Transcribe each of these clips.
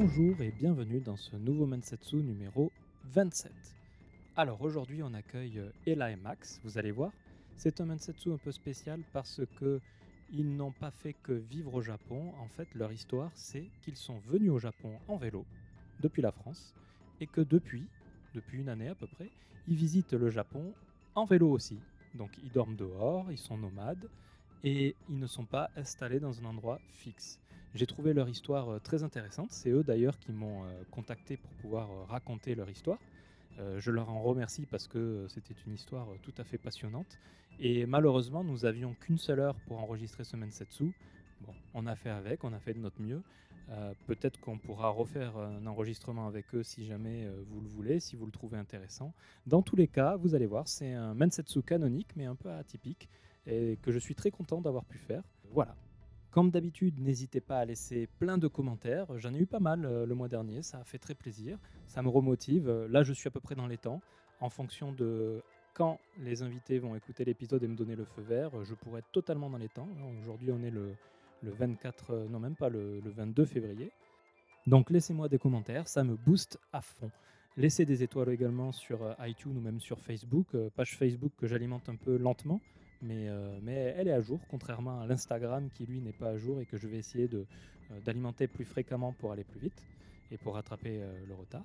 Bonjour et bienvenue dans ce nouveau Mansetsu numéro 27. Alors aujourd'hui on accueille euh, Ella et Max, vous allez voir. C'est un Mansetsu un peu spécial parce que ils n'ont pas fait que vivre au Japon. En fait leur histoire c'est qu'ils sont venus au Japon en vélo depuis la France et que depuis, depuis une année à peu près, ils visitent le Japon en vélo aussi. Donc ils dorment dehors, ils sont nomades et ils ne sont pas installés dans un endroit fixe. J'ai trouvé leur histoire euh, très intéressante. C'est eux d'ailleurs qui m'ont euh, contacté pour pouvoir euh, raconter leur histoire. je leur en remercie parce que c'était une histoire tout à fait passionnante. Et malheureusement, nous avions qu'une seule heure pour enregistrer ce Mensetsu. Bon, on a fait avec, on a fait de notre mieux. Peut-être qu'on pourra refaire un enregistrement avec eux si jamais vous le voulez, si vous le trouvez intéressant. Dans tous les cas, vous allez voir, c'est un Mensetsu canonique, mais un peu atypique, et que je suis très content d'avoir pu faire. Voilà, comme d'habitude, n'hésitez pas à laisser plein de commentaires. J'en ai eu pas mal euh, le mois dernier, ça a fait très plaisir, ça me remotive. Euh, là, je suis à peu près dans les temps. En fonction de quand les invités vont écouter l'épisode et me donner le feu vert, je pourrai être totalement dans les temps. Aujourd'hui, on est le, 24, euh, non même pas le, 22 février. Donc laissez-moi des commentaires, ça me booste à fond. Laissez des étoiles également sur iTunes ou même sur Facebook, page Facebook que j'alimente un peu lentement mais, euh, mais elle est à jour, contrairement à l'Instagram qui lui n'est pas à jour et que je vais essayer euh, d'alimenter plus fréquemment pour aller plus vite et pour rattraper euh, le retard.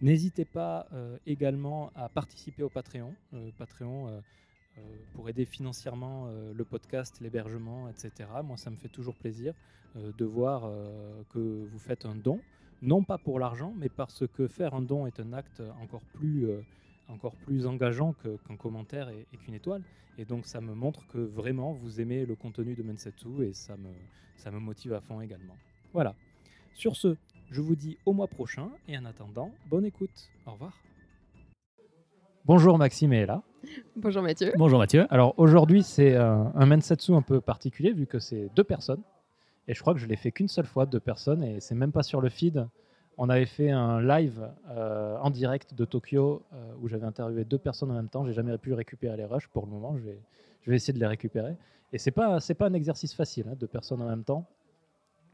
N'hésitez pas également à participer au Patreon. Patreon pour aider financièrement le podcast, l'hébergement, etc. Moi, ça me fait toujours plaisir de voir que vous faites un don. Non pas pour l'argent, mais parce que faire un don est un acte encore plus encore plus engageant qu'un commentaire et, qu'une étoile. Et donc ça me montre que vraiment vous aimez le contenu de Mensetsu et ça me, ça me motive à fond également. Voilà. Sur ce, je vous dis au mois prochain et en attendant, bonne écoute. Au revoir. Bonjour Maxime est là. Bonjour Mathieu. Bonjour Mathieu. Alors aujourd'hui c'est un, un Mensetsu un peu particulier vu que c'est deux personnes. Et je crois que je l'ai fait qu'une seule fois, deux personnes, et c'est même pas sur le feed on avait fait un live euh, en direct de Tokyo euh, où j'avais interviewé deux personnes en même temps. J'ai jamais pu récupérer les rushs pour le moment. Je vais, je vais essayer de les récupérer. Et c'est pas c'est pas un exercice facile, hein, deux personnes en même temps.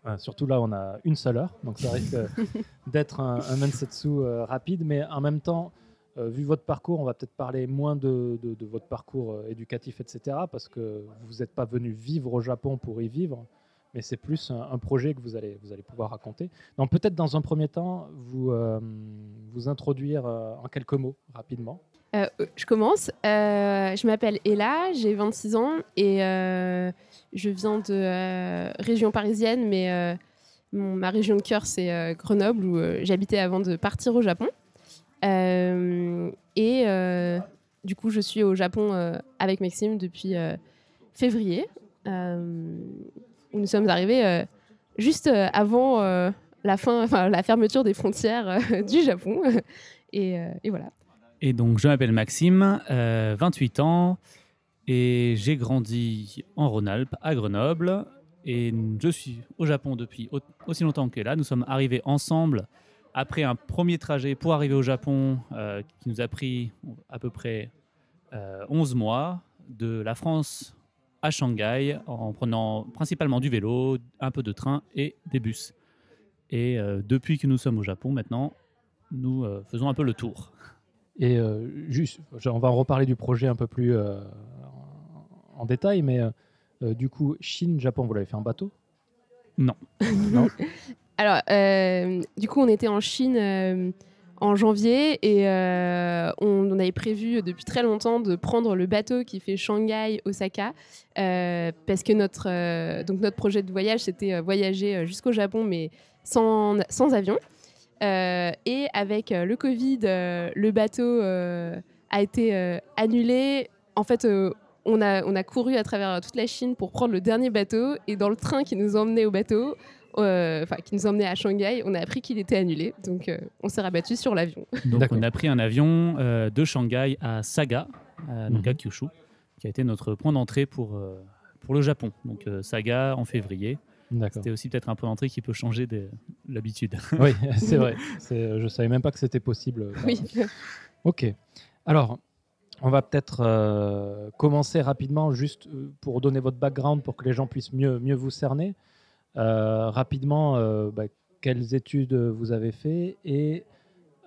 Euh, surtout là, on a une seule heure, donc ça risque d'être un, un mensetsu rapide, mais en même temps, vu votre parcours, on va peut-être parler moins de, de votre parcours éducatif, etc., parce que vous n'êtes pas venu vivre au Japon pour y vivre mais c'est plus un, projet que vous allez, vous allez pouvoir raconter. Donc peut-être dans un premier temps, vous, euh, vous introduire euh, en quelques mots rapidement. Euh, je commence. je m'appelle Ella, j'ai 26 ans et je viens de région parisienne, mais ma région de cœur, c'est Grenoble, où j'habitais avant de partir au Japon. et du coup, je suis au Japon avec Maxime depuis février où nous sommes arrivés euh, juste euh, avant euh, la fin, enfin, la fermeture des frontières du Japon. et, voilà. Et donc, je m'appelle Maxime, 28 ans, et j'ai grandi en Rhône-Alpes, à Grenoble. Et je suis au Japon depuis aussi longtemps que là. Nous sommes arrivés ensemble après un premier trajet pour arriver au Japon qui nous a pris à peu près 11 mois de la France à Shanghai en prenant principalement du vélo, un peu de train et des bus. Et euh, depuis que nous sommes au Japon maintenant, nous euh, faisons un peu le tour. Et euh, juste, on va en reparler du projet un peu plus en détail, mais du coup, Chine, Japon, vous l'avez fait en bateau? Non. non Alors, du coup, on était en Chine en janvier et euh, on, avait prévu depuis très longtemps de prendre le bateau qui fait Shanghai-Osaka euh, parce que notre, euh, donc notre projet de voyage c'était voyager jusqu'au Japon mais sans, sans avion. et avec le Covid, le bateau a été annulé. En fait, on a, on a couru à travers toute la Chine pour prendre le dernier bateau et dans le train qui nous emmenait au bateau, enfin qui nous emmenait à Shanghai, on a appris qu'il était annulé. Donc euh, on s'est rabattu sur l'avion. Donc on a pris un avion euh, de Shanghai à Saga, donc à mhm. Kyushu, qui a été notre point d'entrée pour, pour le Japon. Donc Saga en février. C'était aussi peut-être un point d'entrée qui peut changer de l'habitude. Oui, c'est vrai. Je ne savais même pas que c'était possible. Oui. Ok. Alors, on va peut-être commencer rapidement, juste pour donner votre background, pour que les gens puissent mieux, mieux vous cerner. Euh, rapidement, euh, bah, quelles études vous avez fait et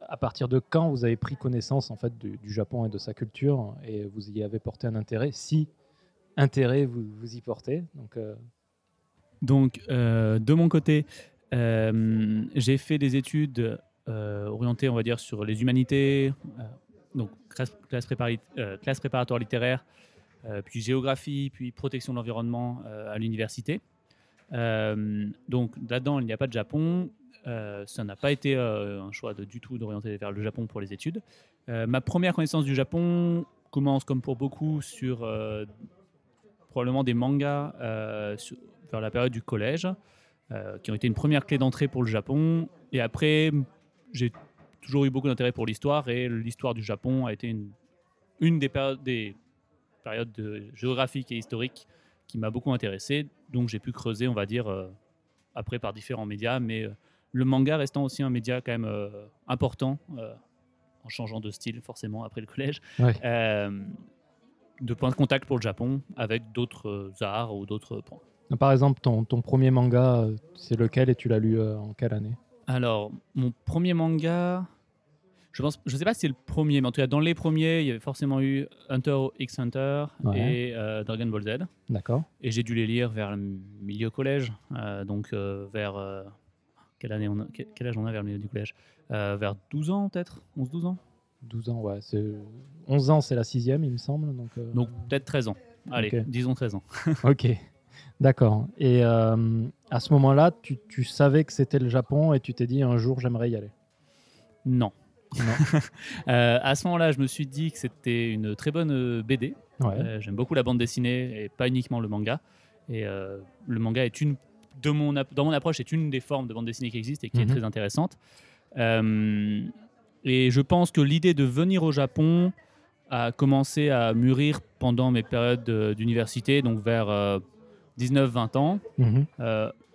à partir de quand vous avez pris connaissance en fait du, Japon et de sa culture et vous y avez porté un intérêt, si intérêt vous, vous y portez. Donc, euh, Donc, de mon côté, j'ai fait des études orientées, on va dire, sur les humanités, donc classe, préparatoire littéraire, puis géographie, puis protection de l'environnement à l'université. Euh, donc, là-dedans, il n'y a pas de Japon. Euh, ça n'a pas été euh, un choix du tout d'orienter vers le Japon pour les études. Ma première connaissance du Japon commence, comme pour beaucoup, sur probablement des mangas vers la période du collège, qui ont été une première clé d'entrée pour le Japon. Et après, j'ai toujours eu beaucoup d'intérêt pour l'histoire, et l'histoire du Japon a été une, des, périodes, des périodes de- géographiques et historiques qui m'a beaucoup intéressé. Donc j'ai pu creuser, on va dire, euh, après par différents médias, mais euh, le manga restant aussi un média quand même euh, important, en changeant de style forcément après le collège, Ouais. de point de contact pour le Japon avec d'autres arts ou d'autres points. par exemple, ton, ton premier manga, c'est lequel et tu l'as lu en quelle année? Alors, mon premier manga, je pense, je sais pas si c'est le premier, mais en tout cas, dans les premiers, il y avait forcément eu Hunter x Hunter Ouais. et euh, Dragon Ball Z. D'accord. Et j'ai dû les lire vers le milieu collège, euh, donc euh, vers. quelle, année on a- quel âge on a vers le milieu du collège? Vers 12 ans, peut-être? 11-12 ans? 12 ans, ouais. c'est- 11 ans, c'est la sixième, il me semble. Donc, Donc, peut-être 13 ans. Allez, disons 13 ans. Ok, d'accord. Et à ce moment-là, tu, tu savais que c'était le Japon et tu t'es dit un jour j'aimerais y aller? Non. Euh, à ce moment-là, je me suis dit que c'était une très bonne euh, BD. Ouais. Euh, J'aime beaucoup la bande dessinée et pas uniquement le manga. Et euh, le manga est une, de mon, dans mon approche, est une des formes de bande dessinée qui existent et qui Mhm. est très intéressante. Euh, et je pense que l'idée de venir au Japon a commencé à mûrir pendant mes périodes de- d'université, donc vers euh, 19-20 ans, Mhm.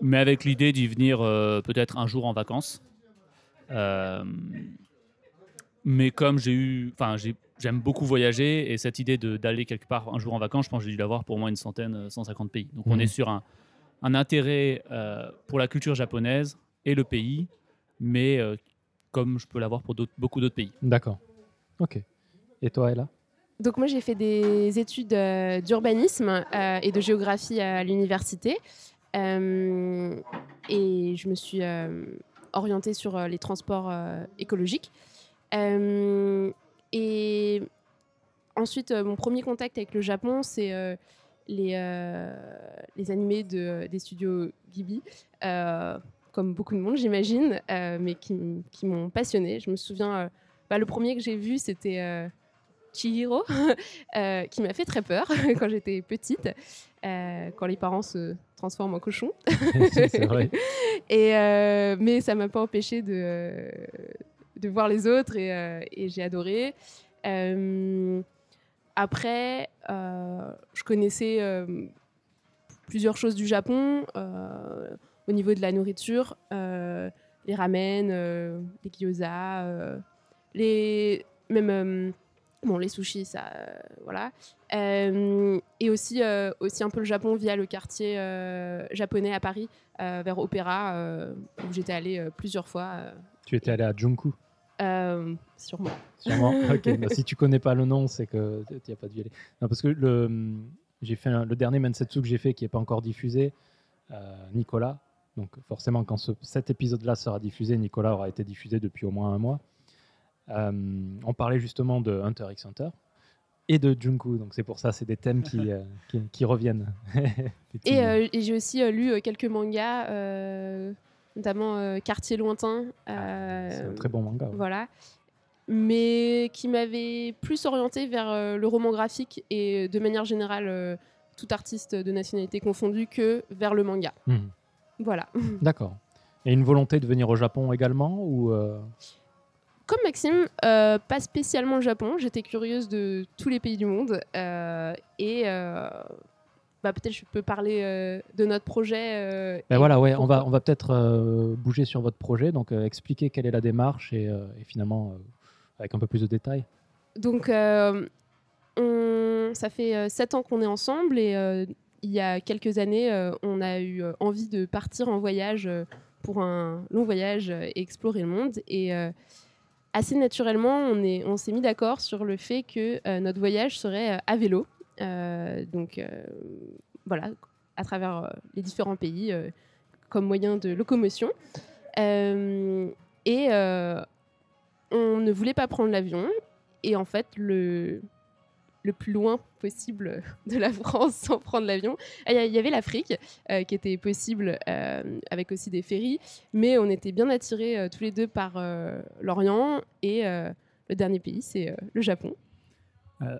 mais avec l'idée d'y venir peut-être un jour en vacances. Euh, mais comme j'ai eu, enfin, j'ai- j'aime beaucoup voyager et cette idée d'aller quelque part un jour en vacances, je pense que j'ai dû l'avoir pour au moins une centaine, euh, 150 pays. Donc on Mhm. est sur un, un intérêt euh, pour la culture japonaise et le pays, mais euh, comme je peux l'avoir pour beaucoup d'autres pays. D'accord. Ok. Et toi, Ella? Donc moi j'ai fait des études euh, d'urbanisme euh, et de géographie à l'université Euh, et je me suis euh, orientée sur euh, les transports euh, écologiques. Euh, et ensuite euh, mon premier contact avec le Japon c'est euh, les, les animés de, des studios Ghibli. Comme beaucoup de monde j'imagine, euh, mais qui, qui m'ont passionnée. Je me souviens, euh, bah, le premier que j'ai vu c'était... euh, Chihiro, qui m'a fait très peur quand j'étais petite, quand les parents se transforment en. C'est vrai. Et, mais ça m'a pas empêché de, de voir les autres et, euh, et j'ai adoré. Euh, après, euh, je connaissais plusieurs choses du Japon au niveau de la nourriture, les ramen, les gyoza, les même bon les sushis, ça euh, voilà. Euh, et aussi euh, aussi un peu le Japon via le quartier japonais à Paris vers Opéra, où j'étais allée plusieurs fois, Tu étais allé à Junku, euh, sûrement. sûrement. ok. Bah, si tu connais pas le nom, c'est que tu n'y as pas dû y aller. Non, parce que le, j'ai fait un- le dernier Mansetsu que j'ai fait qui n'est pas encore diffusé, euh, Nicolas. Donc forcément, quand ce- cet épisode-là sera diffusé, Nicolas aura été diffusé depuis au moins un mois. Euh, on parlait justement de Hunter x Hunter et de Junku. Donc c'est pour ça, c'est des thèmes qui, euh, qui, qui reviennent. Et, j'ai aussi lu quelques mangas, notamment euh, Quartier lointain. euh, c'est un très bon manga. ouais. Voilà. Mais qui m'avait plus orienté vers euh, le roman graphique et de manière générale euh, tout artiste de nationalité confondue que vers le manga. Mhm. Voilà. D'accord. Et une volonté de venir au Japon également ou euh, Comme Maxime, euh, pas spécialement le Japon. J'étais curieuse de tous les pays du monde. euh, et euh, bah, peut-être je peux parler euh, de notre projet. euh, Ben voilà, ouais, on va, on va peut-être euh, bouger sur votre projet, donc expliquer quelle est la démarche et, et finalement avec un peu plus de détails. Donc, on- ça fait sept ans qu'on est ensemble et il y a quelques années, on a eu envie de partir en voyage pour un long voyage et explorer le monde. Et assez naturellement, on s'est on s'est mis d'accord sur le fait que notre voyage serait à vélo. Donc voilà, à travers les différents pays comme moyen de locomotion. et on ne voulait pas prendre l'avion. Et en fait, le, le plus loin possible de la France sans prendre l'avion. Il y avait l'Afrique euh, qui était possible euh, avec aussi des ferries, mais on était bien attirés euh, tous les deux par l'Orient et le dernier pays, c'est le Japon.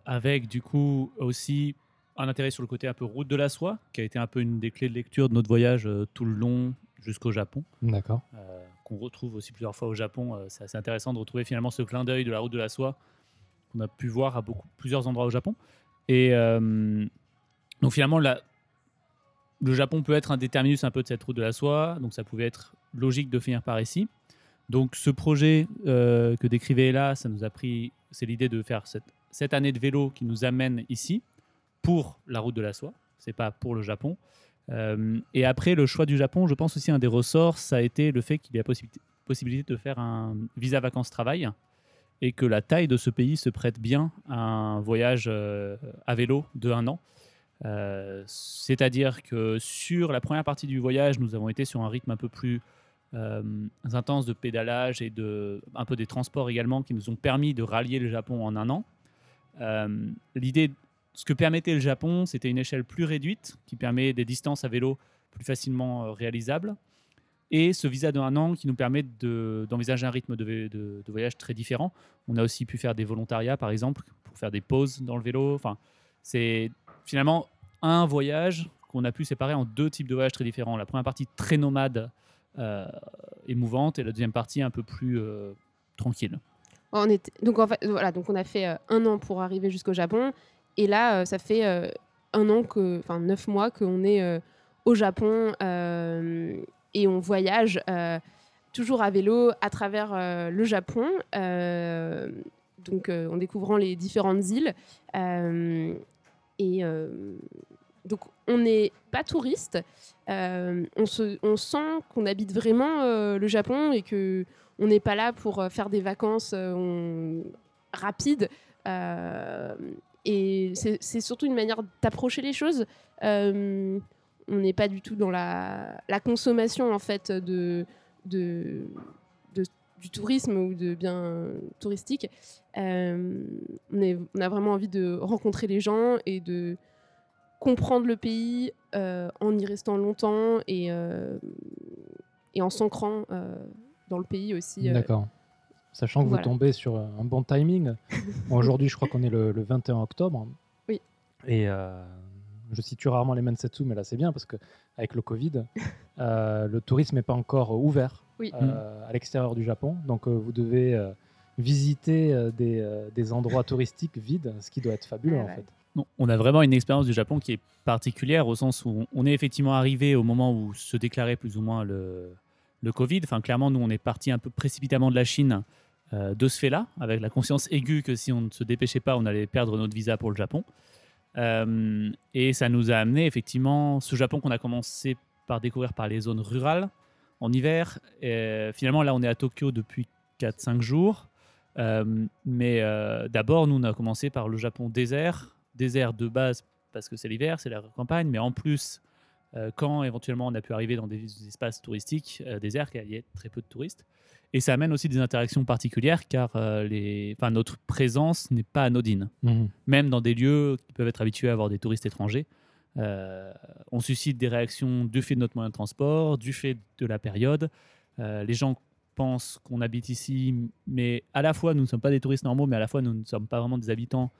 Avec du coup aussi un intérêt sur le côté un peu route de la soie, qui a été un peu une des clés de lecture de notre voyage tout le long jusqu'au Japon. D'accord. qu'on retrouve aussi plusieurs fois au Japon. c'est assez intéressant de retrouver finalement ce clin d'œil de la route de la soie qu'on a pu voir à beaucoup, plusieurs endroits au Japon. Et euh, donc finalement, la, le Japon peut être un déterminus un peu de cette route de la soie, donc ça pouvait être logique de finir par ici. Donc ce projet euh, que décrivait là, ça nous a pris, c'est l'idée de faire cette, cette, année de vélo qui nous amène ici pour la route de la soie, c'est pas pour le Japon. Euh, et après, le choix du Japon, je pense aussi un des ressorts, ça a été le fait qu'il y a possibilité, de faire un visa vacances-travail et que la taille de ce pays se prête bien à un voyage euh, à vélo de un an. Euh, c'est-à-dire que sur la première partie du voyage, nous avons été sur un rythme un peu plus intense de pédalage et de, un peu des transports également qui nous ont permis de rallier le Japon en un an. L'idée, ce que permettait le Japon, c'était une échelle plus réduite qui permet des distances à vélo plus facilement réalisables et ce visa de un an qui nous permet d'envisager un rythme de, voyage très différent. On a aussi pu faire des volontariats, par exemple, pour faire des pauses dans le vélo. Enfin, c'est finalement un voyage qu'on a pu séparer en deux types de voyages très différents. La première partie très nomade, euh, émouvante, et la deuxième partie un peu plus euh, tranquille. Donc, en fait, voilà, donc on a fait euh, un an pour arriver jusqu'au Japon, et là, ça fait un an, que, enfin neuf mois qu'on est au Japon et on voyage euh, toujours à vélo à travers euh, le Japon, euh, donc en découvrant les différentes îles. et donc on n'est pas touriste, on, se, on, sent qu'on habite vraiment le Japon et que on n'est pas là pour faire des vacances rapides. et c'est surtout une manière d'approcher les choses on n'est pas du tout dans la, consommation en fait de, du tourisme ou de biens touristiques. Euh, on, a vraiment envie de rencontrer les gens et de comprendre le pays euh, en y restant longtemps et, euh, et en s'ancrant dans le pays aussi. D'accord. Sachant que vous tombez sur un bon timing. Aujourd'hui, je crois qu'on est le, le, 21 octobre. Oui. Et je situe rarement les Mansetsu, mais là c'est bien parce que avec le Covid, euh, le tourisme n'est pas encore ouvert euh, à l'extérieur du Japon. Donc euh, vous devez visiter des, endroits touristiques vides, ce qui doit être fabuleux en fait. on a vraiment une expérience du Japon qui est particulière au sens où on est effectivement arrivé au moment où se déclarait plus ou moins le, le Covid. Enfin, clairement, nous, on est parti un peu précipitamment de la Chine de ce fait-là, avec la conscience aiguë que si on ne se dépêchait pas, on allait perdre notre visa pour le Japon. Euh, et ça nous a amené effectivement ce Japon qu'on a commencé par découvrir par les zones rurales en hiver. Et finalement, là, on est à Tokyo depuis 4-5 jours. Euh, mais euh, d'abord, nous, on a commencé par le Japon désert. Désert de base parce que c'est l'hiver, c'est la campagne, mais en plus, quand éventuellement on a pu arriver dans des espaces touristiques, désert, il y a très peu de touristes. Et ça amène aussi des interactions particulières car euh, les... enfin, notre présence n'est pas anodine. Mhm. Même dans des lieux qui peuvent être habitués à avoir des touristes étrangers, euh, on suscite des réactions du fait de notre moyen de transport, du fait de la période. Euh, les gens pensent qu'on habite ici, mais à la fois nous ne sommes pas des touristes normaux, mais à la fois nous ne sommes pas vraiment des habitants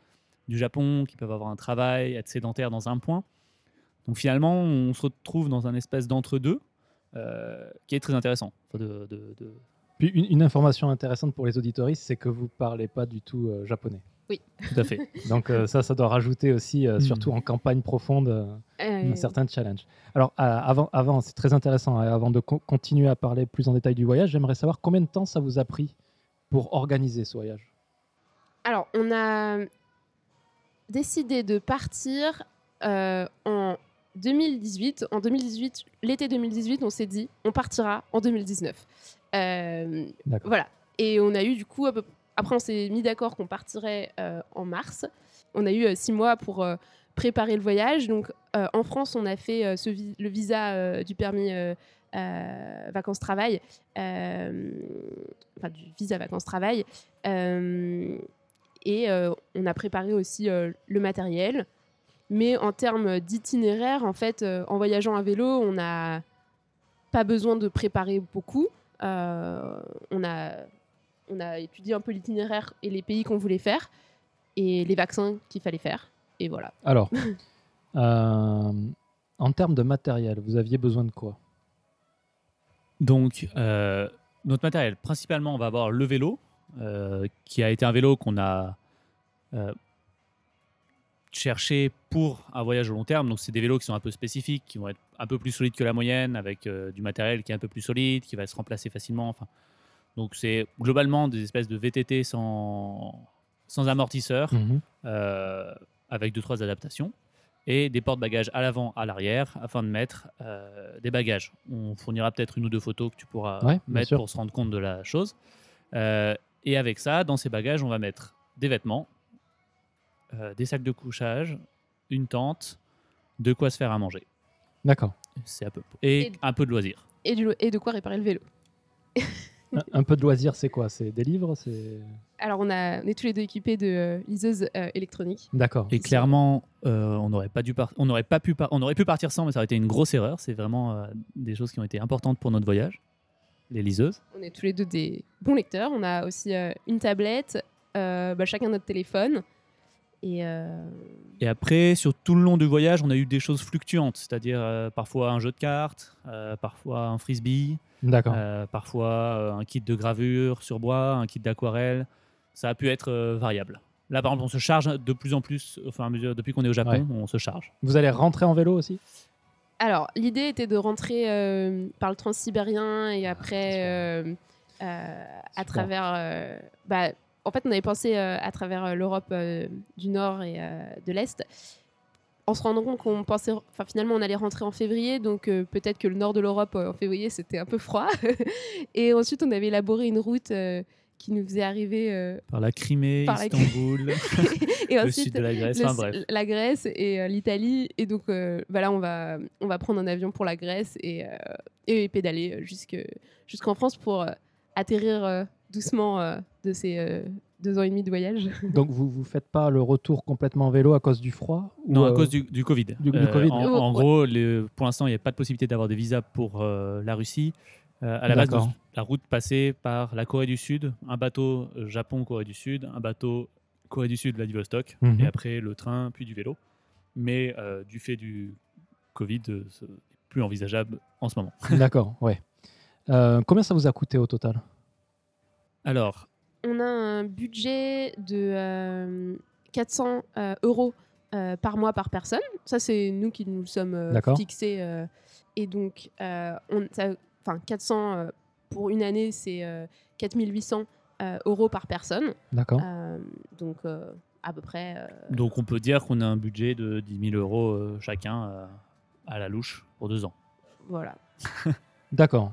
du Japon qui peuvent avoir un travail, être sédentaires dans un point. Donc finalement, on se retrouve dans un espèce d'entre-deux qui est très intéressant de, puis une, information intéressante pour les auditoristes, c'est que vous ne parlez pas du tout euh, japonais. Oui. Tout à fait. Donc euh, ça, ça doit rajouter aussi, euh, hmm. surtout en campagne profonde, un certain challenge. Alors avant, avant c'est très intéressant, hein, avant de continuer à parler plus en détail du voyage, j'aimerais savoir combien de temps ça vous a pris pour organiser ce voyage? Alors, on a décidé de partir en 2018, en 2018, l'été 2018, on s'est dit, on partira en 2019. Euh, voilà. Et on a eu du coup, après on s'est mis d'accord qu'on partirait euh, en mars. On a eu euh, six mois pour euh, préparer le voyage. Donc en France, on a fait ce vi- le visa du permis vacances-travail, enfin du visa vacances-travail. Et on a préparé aussi le matériel. Mais en termes d'itinéraire, en fait, euh, en voyageant à vélo, on n'a pas besoin de préparer beaucoup. Euh, on, a, on a étudié un peu l'itinéraire et les pays qu'on voulait faire et les vaccins qu'il fallait faire. Et voilà. Alors, euh, en termes de matériel, vous aviez besoin de quoi? Donc, euh, notre matériel, principalement, on va avoir le vélo, euh, qui a été un vélo qu'on a euh, cherché pour un voyage au long terme. Donc, c'est des vélos qui sont un peu spécifiques, qui vont être un peu plus solides que la moyenne, avec euh, du matériel qui est un peu plus solide, qui va se remplacer facilement. Enfin, donc, c'est globalement des espèces de VTT sans, sans amortisseur, Mhm. euh, avec deux trois adaptations et des porte-bagages à l'avant, à l'arrière, afin de mettre euh, des bagages. On fournira peut-être une ou deux photos que tu pourras Ouais, mettre pour se rendre compte de la chose. Et avec ça, dans ces bagages, on va mettre des vêtements, euh, des sacs de couchage, une tente, de quoi se faire à manger. D'accord. C'est un peu et Et- un peu de loisirs. Et, du- et de quoi réparer le vélo. Un, un peu de loisir, c'est quoi? C'est des livres C'est Alors, on, a, on est tous les deux équipés de euh, liseuses euh, électroniques. D'accord. Et clairement, euh, on n'aurait pas dû par- on n'aurait pas pu par- on aurait pu partir sans, mais ça aurait été une grosse erreur. C'est vraiment euh, des choses qui ont été importantes pour notre voyage. Les liseuses. On est tous les deux des bons lecteurs. On a aussi euh, une tablette, euh, bah, chacun notre téléphone. Et euh, Et après, sur tout le long du voyage, on a eu des choses fluctuantes, c'est-à-dire euh, parfois un jeu de cartes, euh, parfois un frisbee, euh, parfois euh, un kit de gravure sur bois, un kit d'aquarelle. Ça a pu être euh, variable. Là, par exemple, on se charge de plus en plus, au fur et à mesure, depuis qu'on est au Japon, Ouais. on se charge. Vous allez rentrer en vélo aussi? Alors, l'idée était de rentrer euh, par le transsibérien et après euh, euh, à travers. euh, bah, en fait, on avait pensé euh, à travers euh, l'Europe euh, du Nord et de l'Est. En se rendant compte qu'on pensait, enfin finalement, on allait rentrer en février, donc euh, peut-être que le nord de l'Europe euh, en février c'était un peu froid. et ensuite, on avait élaboré une route euh, qui nous faisait arriver. Par la Crimée, Par Istanbul, et ensuite, sud de la Grèce, le- enfin bref. la Grèce et l'Italie. Et donc, euh, bah là, on va, on va prendre un avion pour la Grèce et, et pédaler jusque- jusqu'en France pour atterrir doucement de ces euh, deux ans et demi de voyage. Donc vous vous faites pas le retour complètement en vélo à cause du froid ou, Non, à euh, cause du, du Covid. du- du Covid. En, Oh, en gros, le- pour l'instant, il n'y a pas de possibilité d'avoir des visas pour euh, la Russie. Euh, à la base, la route passait par la Corée du Sud, un bateau euh, Japon-Corée du Sud, un bateau Corée du Sud, Vladivostok, Mhm. et après le train, puis du vélo. Mais euh, du fait du Covid, euh, ce n'est plus envisageable en ce moment. D'accord, ouais. Euh, combien ça vous a coûté au total? Alors, On a un budget de euh, 400 euh, euros euh, par mois par personne. Ça, c'est nous qui nous sommes euh, fixés. euh, et donc, euh, on, ça- enfin, 400 euh, pour une année, c'est euh, 4800 euh, euros par personne. D'accord. Euh, donc, euh, à peu près. euh, donc on peut dire qu'on a un budget de 10 000 euros euh, chacun euh, à la louche pour deux ans. voilà. D'accord.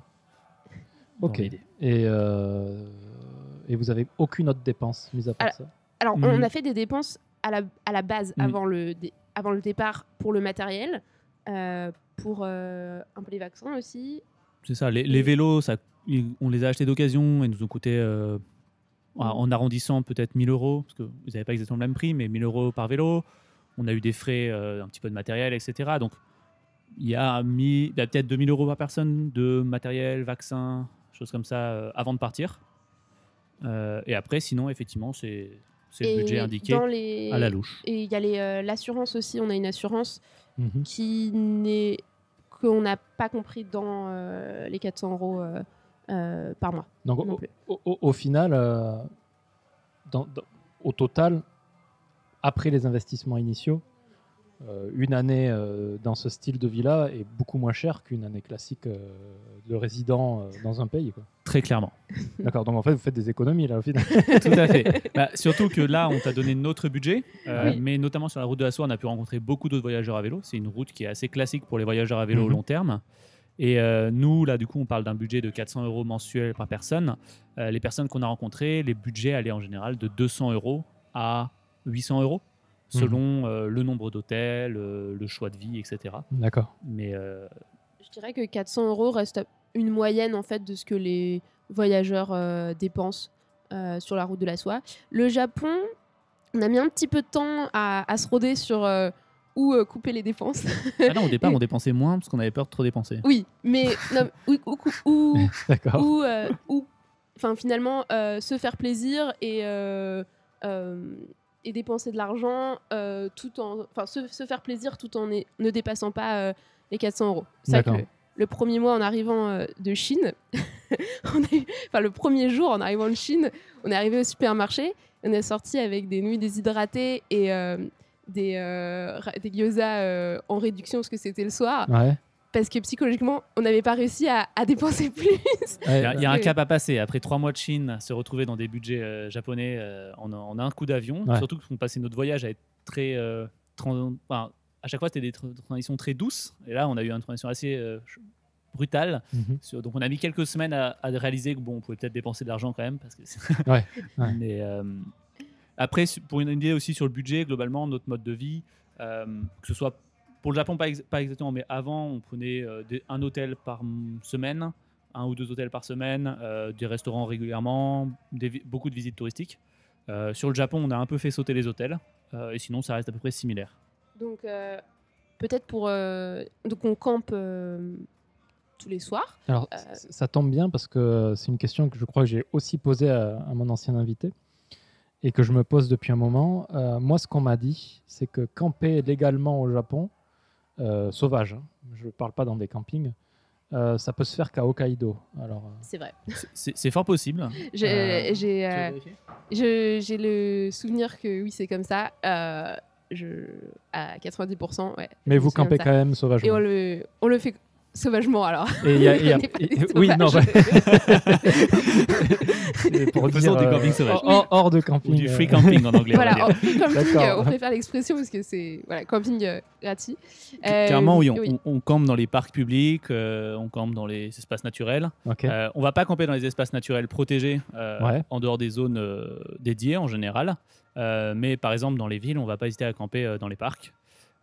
Ok. Et, euh, et vous avez aucune autre dépense, mis à part Alors- ça Alors, Mhm. on a fait des dépenses à la, à la base Mhm. avant, le, avant le départ pour le matériel, euh, pour euh, un peu les vaccins aussi. C'est ça, les, les vélos, ça, on les a achetés d'occasion et nous ont coûté, euh, en arrondissant, peut-être 1000 euros, parce que vous n'avez pas exactement le même prix, mais 1000 euros par vélo. On a eu des frais, euh, un petit peu de matériel, etc. Donc, il y a, mis- il y a peut-être 2000 euros par personne de matériel, vaccins, choses comme ça, euh, avant de partir. Euh, et après, sinon, effectivement, c'est le Et budget indiqué dans les... à la louche. Et il y a les, euh, l'assurance aussi. On a une assurance Mhm. qui n'est qu'on n'a pas compris dans euh, les 400 euros euh, euh, par mois. Donc au, final, euh, dans- dans- au total, après les investissements initiaux, une année euh, dans ce style de vie-là est beaucoup moins chère qu'une année classique euh, de résident euh, dans un pays. quoi. Très clairement. D'accord, donc en fait, vous faites des économies là au final. Tout à fait. Bah, surtout que là, on t'a donné notre budget, euh, Oui. mais notamment sur la route de la soie, on a pu rencontrer beaucoup d'autres voyageurs à vélo. C'est une route qui est assez classique pour les voyageurs à vélo au Mhm. long terme. Et euh, nous, là, du coup, on parle d'un budget de 400 euros mensuels par personne. Euh, les personnes qu'on a rencontrées, les budgets allaient en général de 200 euros à 800 euros, selon euh, le nombre d'hôtels, euh, le choix de vie, etc. D'accord. Mais euh, Je dirais que 400 euros reste une moyenne en fait de ce que les voyageurs euh, dépensent euh, sur la route de la soie. Le Japon, on a mis un petit peu de temps à, à se roder sur euh, où euh, couper les dépenses. ah non, au départ, on dépensait moins parce qu'on avait peur de trop dépenser. oui, mais non, où, où- où- D'accord. où, euh, où, enfin finalement euh, se faire plaisir et euh, euh, et dépenser de l'argent euh, tout en enfin se, se faire plaisir tout en est- ne dépassant pas euh, les 400 euros. C'est que le, le premier mois en arrivant euh, de Chine enfin le premier jour en arrivant de Chine on est arrivé au supermarché on est sorti avec des nouilles déshydratées et euh, des, des gyoza en réduction parce que c'était le soir. Ouais. Parce que psychologiquement on n'avait pas réussi à, à dépenser plus Il y a, il y a un cap à passer. Après trois mois de Chine, se retrouver dans des budgets euh, japonais, euh, on, a, on a un coup d'avion. Ouais. Surtout qu'on passait notre voyage à être très. euh, tran- enfin, à chaque fois, c'était des tra- transitions très douces. Et là, on a eu une transition assez euh, brutale. Sur- donc, on a mis quelques semaines à, à réaliser que bon, on pouvait peut-être dépenser de l'argent quand même. Parce que c'est- Ouais, ouais. Mais euh, après, pour une idée aussi sur le budget, globalement, notre mode de vie, euh, que ce soit pour le Japon, pas, ex- pas exactement, mais avant, on prenait euh, des- un hôtel par semaine, un ou deux hôtels par semaine, euh, des restaurants régulièrement, des beaucoup de visites touristiques. Euh, sur le Japon, on a un peu fait sauter les hôtels, euh, et sinon, ça reste à peu près similaire. Donc, euh, peut-être pour. euh, donc, on campe euh, tous les soirs. Alors, Euh, ça tombe bien parce que c'est une question que je crois que j'ai aussi posée à, à mon ancien invité et que je me pose depuis un moment. Euh, moi, ce qu'on m'a dit, c'est que camper légalement au Japon, euh, sauvage, hein, je ne parle pas dans des campings, euh, ça peut se faire qu'à Hokkaido. Alors, euh, C'est vrai. C'est- fort possible. J'ai Euh, euh, le souvenir que oui, c'est comme ça. Euh, je, à 90%. Ouais, mais vous campez quand même Et on sauvagement. le, on le fait sauvagement alors. Et il y a- il y a- On n'est pas des et- oui, non, pour dire, du euh, camping sauvage. hors, hors de camping. Ou du free euh, camping en anglais. on Voilà, en free camping, euh, on préfère l'expression parce que c'est voilà, camping euh, gratuit. Euh, Clairement, oui, on, on- on campe dans les parcs publics, euh, on campe dans les espaces naturels. Ok. Euh, on va pas camper dans les espaces naturels protégés, euh, Ouais. en dehors des zones euh, dédiées en général. Euh, mais par exemple, dans les villes, on va pas hésiter à camper euh, dans les parcs.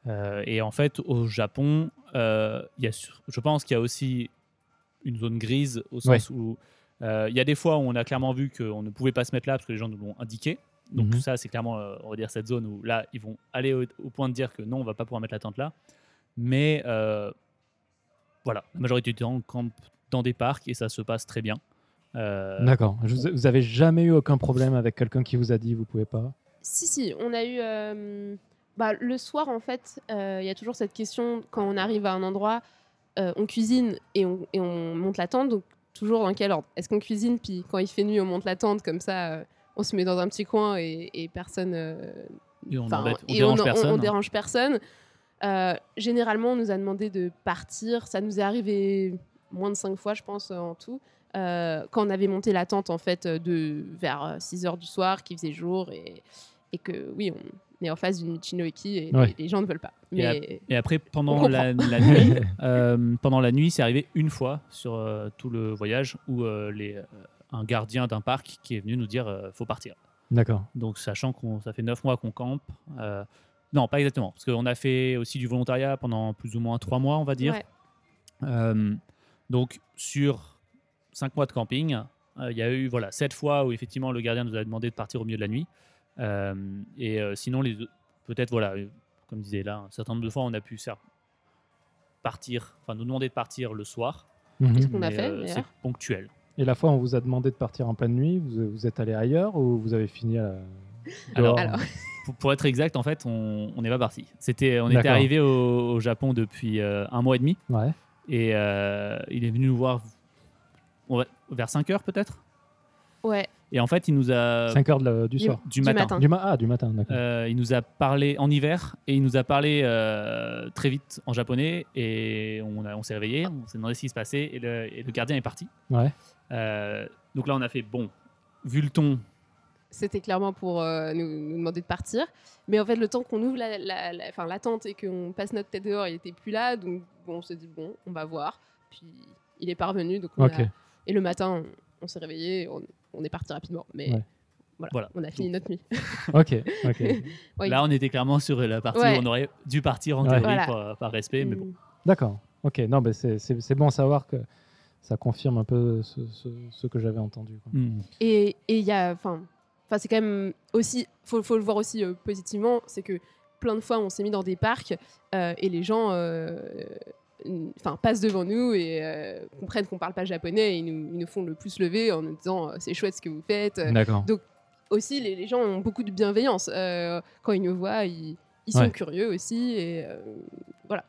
Euh, et en fait, au Japon, euh, il y a, je pense qu'il y a aussi une zone grise au sens où euh, il y a des fois où on a clairement vu qu'on ne pouvait pas se mettre là parce que les gens nous l'ont indiqué. Donc Mhm. ça, c'est clairement, euh, on va dire, cette zone où là, ils vont aller au, au point de dire que non, on va pas pouvoir mettre la tente là. Mais euh, voilà, la majorité du temps, on campe dans des parcs et ça se passe très bien. Euh, D'accord. Vous, vous avez jamais eu aucun problème avec quelqu'un qui vous a dit vous pouvez pas? Si, si, on a eu. Bah, le soir, en fait, euh, il y a toujours cette question quand on arrive à un endroit, euh, on cuisine et on, et on monte la tente. Donc, toujours dans quel ordre? Est-ce qu'on cuisine, puis quand il fait nuit, on monte la tente, comme ça, euh, on se met dans un petit coin et, et personne. Et on embête- on et dérange on- personne. on dérange personne. Généralement, on nous a demandé de partir. Ça nous est arrivé moins de cinq fois, je pense, en tout. Quand on avait monté la tente, en fait, de, vers 6 heures du soir, qu'il faisait jour, et, et que, oui, on est en face d'une Michinoeki et Ouais. les, les gens ne veulent pas. Et Mais Et après, On pendant la, la nuit, euh, pendant la nuit, c'est arrivé une fois sur euh, tout le voyage où euh, les, euh, un gardien d'un parc qui est venu nous dire euh, faut partir. D'accord. Donc, sachant qu'on ça fait neuf mois qu'on campe. euh, non, pas exactement, parce qu'on a fait aussi du volontariat pendant plus ou moins trois mois, on va dire. Ouais. Euh, donc, sur cinq mois de camping, euh, il y a eu voilà sept fois où effectivement le gardien nous a demandé de partir au milieu de la nuit. Euh, et euh, sinon, les peut-être voilà, euh, comme disait là, un certain nombre de fois, on a pu faire partir, enfin nous demander de partir le soir. Mhm. Qu'est-ce qu'on a fait, euh, c'est ponctuel. Et la fois, on vous a demandé de partir en pleine nuit. Vous, vous êtes allé ailleurs ou vous avez fini à Alors. Pour, pour être exact, en fait, on n'est pas parti. C'était, on était arrivé au, au Japon depuis euh, un mois et demi. Ouais. Et euh, il est venu nous voir on va- vers 5 heures peut-être? Ouais. Et en fait, il nous a 5 heures de la- du soir. du du matin. matin. Du ma- ah, du matin, d'accord. Euh, il nous a parlé en hiver et il nous a parlé euh, très vite en japonais et on, a- on s'est réveillé, on s'est demandé ce qui se passait et le, et le gardien est parti. Ouais. Euh, donc là, on a fait bon, vu le ton, C'était clairement pour euh, nous, nous demander de partir. Mais en fait, le temps qu'on ouvre la, la, la- enfin, l'attente et qu'on passe notre tête dehors, il était plus là. Donc, bon, on s'est dit, bon, on va voir. Puis, il est parvenu. Donc on Ok. a- Et le matin, on, on s'est réveillé. On, on est parti rapidement. Mais Ouais. voilà, Voilà. on a fini notre nuit. Ok, ok. Oui. là, on était clairement sur la partie Ouais. où on aurait dû partir en théorie Voilà. par, par respect, mais bon. Mm. D'accord. Ok, non, mais c'est- bon à savoir que ça confirme un peu ce, ce- ce que j'avais entendu. quoi. Hmm. Et et il y a, enfin, enfin, c'est quand même aussi, faut, faut le voir aussi euh, positivement, c'est que plein de fois on s'est mis dans des parcs euh, et les gens, euh, enfin, passent devant nous et euh, comprennent qu'on parle pas japonais et ils nous, ils nous font le plus lever en nous disant euh, c'est chouette ce que vous faites. Euh, D'accord. Aussi, les, les gens ont beaucoup de bienveillance euh, quand ils nous voient, ils, ils sont Ouais. curieux aussi et euh,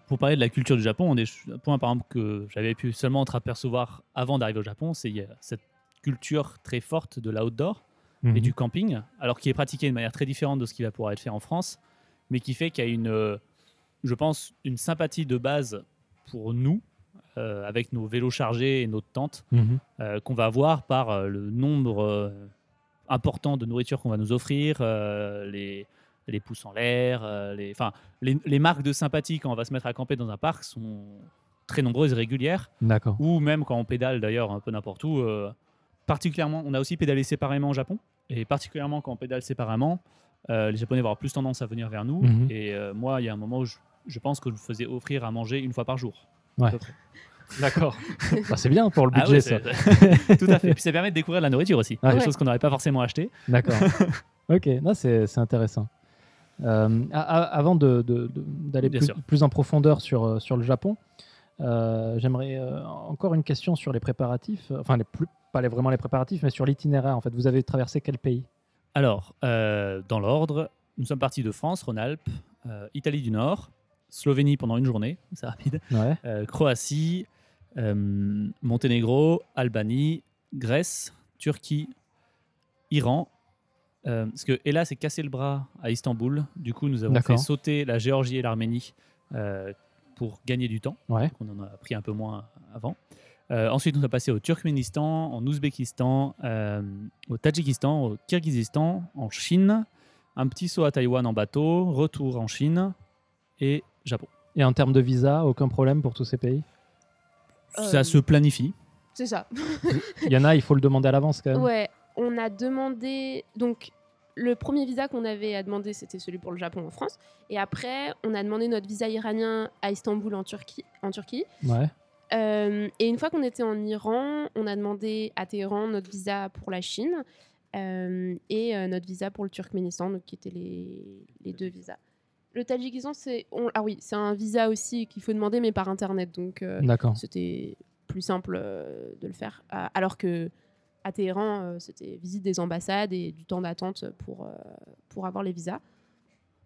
Pour parler de la culture du Japon, on est un point par exemple que j'avais pu seulement entreapercevoir avant d'arriver au Japon, c'est cette culture très forte de l'outdoor et Mhm. du camping, alors qui est pratiqué de manière très différente de ce qui va pouvoir être fait en France, mais qui fait qu'il y a une, euh, je pense, une sympathie de base pour nous, euh, avec nos vélos chargés et notre tente, Mhm. euh, qu'on va avoir par euh, le nombre important de nourriture qu'on va nous offrir, les, les pouces en l'air, les, enfin, les, les marques de sympathie quand on va se mettre à camper dans un parc sont très nombreuses et régulières D'accord. ou même quand on pédale d'ailleurs un peu n'importe où. particulièrement, on a aussi pédalé séparément au Japon, et particulièrement quand on pédale séparément, euh, les Japonais vont avoir plus tendance à venir vers nous. Mhm. Et euh, moi, il y a un moment où je, je pense que je me faisais offrir à manger une fois par jour. Ouais. D'accord. Bah, c'est bien pour le Ah budget, ouais, ça. Tout à fait. Puis ça permet de découvrir la nourriture aussi, des Ouais. choses qu'on n'aurait pas forcément achetées. D'accord. ok, c'est intéressant. Euh, a- a- avant de- de- de- d'aller plus, en profondeur sur, euh, sur le Japon, euh, j'aimerais euh, encore une question sur les préparatifs. Enfin, les plus, pas les- vraiment les préparatifs, mais sur l'itinéraire. En fait, vous avez traversé quel pays? Alors, dans l'ordre, nous sommes partis de France, Rhône-Alpes, Italie du Nord, Slovénie pendant une journée, c'est rapide, Ouais. euh, Croatie, euh, Monténégro, Albanie, Grèce, Turquie, Iran. Euh, parce que Ella s'est cassé le bras à Istanbul. Du coup, nous avons fait sauter la Géorgie et l'Arménie euh, pour gagner du temps. Ouais. On en a pris un peu moins avant. Ensuite, on a passé au Turkménistan, en Ouzbékistan, au Tadjikistan, au Kirghizistan, en Chine, un petit saut à Taïwan en bateau, retour en Chine et Japon. Et en termes de visa, aucun problème pour tous ces pays Euh, Ça se planifie. c'est ça. Il y en a, il faut le demander à l'avance quand même. Ouais, on a demandé. Donc, le premier visa qu'on avait à demander, c'était celui pour le Japon en France. Et après, on a demandé notre visa iranien à Istanbul en Turquie. En Turquie. Ouais. Euh, et une fois qu'on était en Iran, on a demandé à Téhéran notre visa pour la Chine euh, et euh, notre visa pour le Turkménistan, donc qui étaient les, les deux visas. Le Tadjikistan, c'est on- ah oui, c'est un visa aussi qu'il faut demander, mais par internet, donc euh, D'accord. c'était plus simple euh, de le faire. Euh, alors que à Téhéran, euh, c'était visite des ambassades et du temps d'attente pour, euh, pour avoir les visas.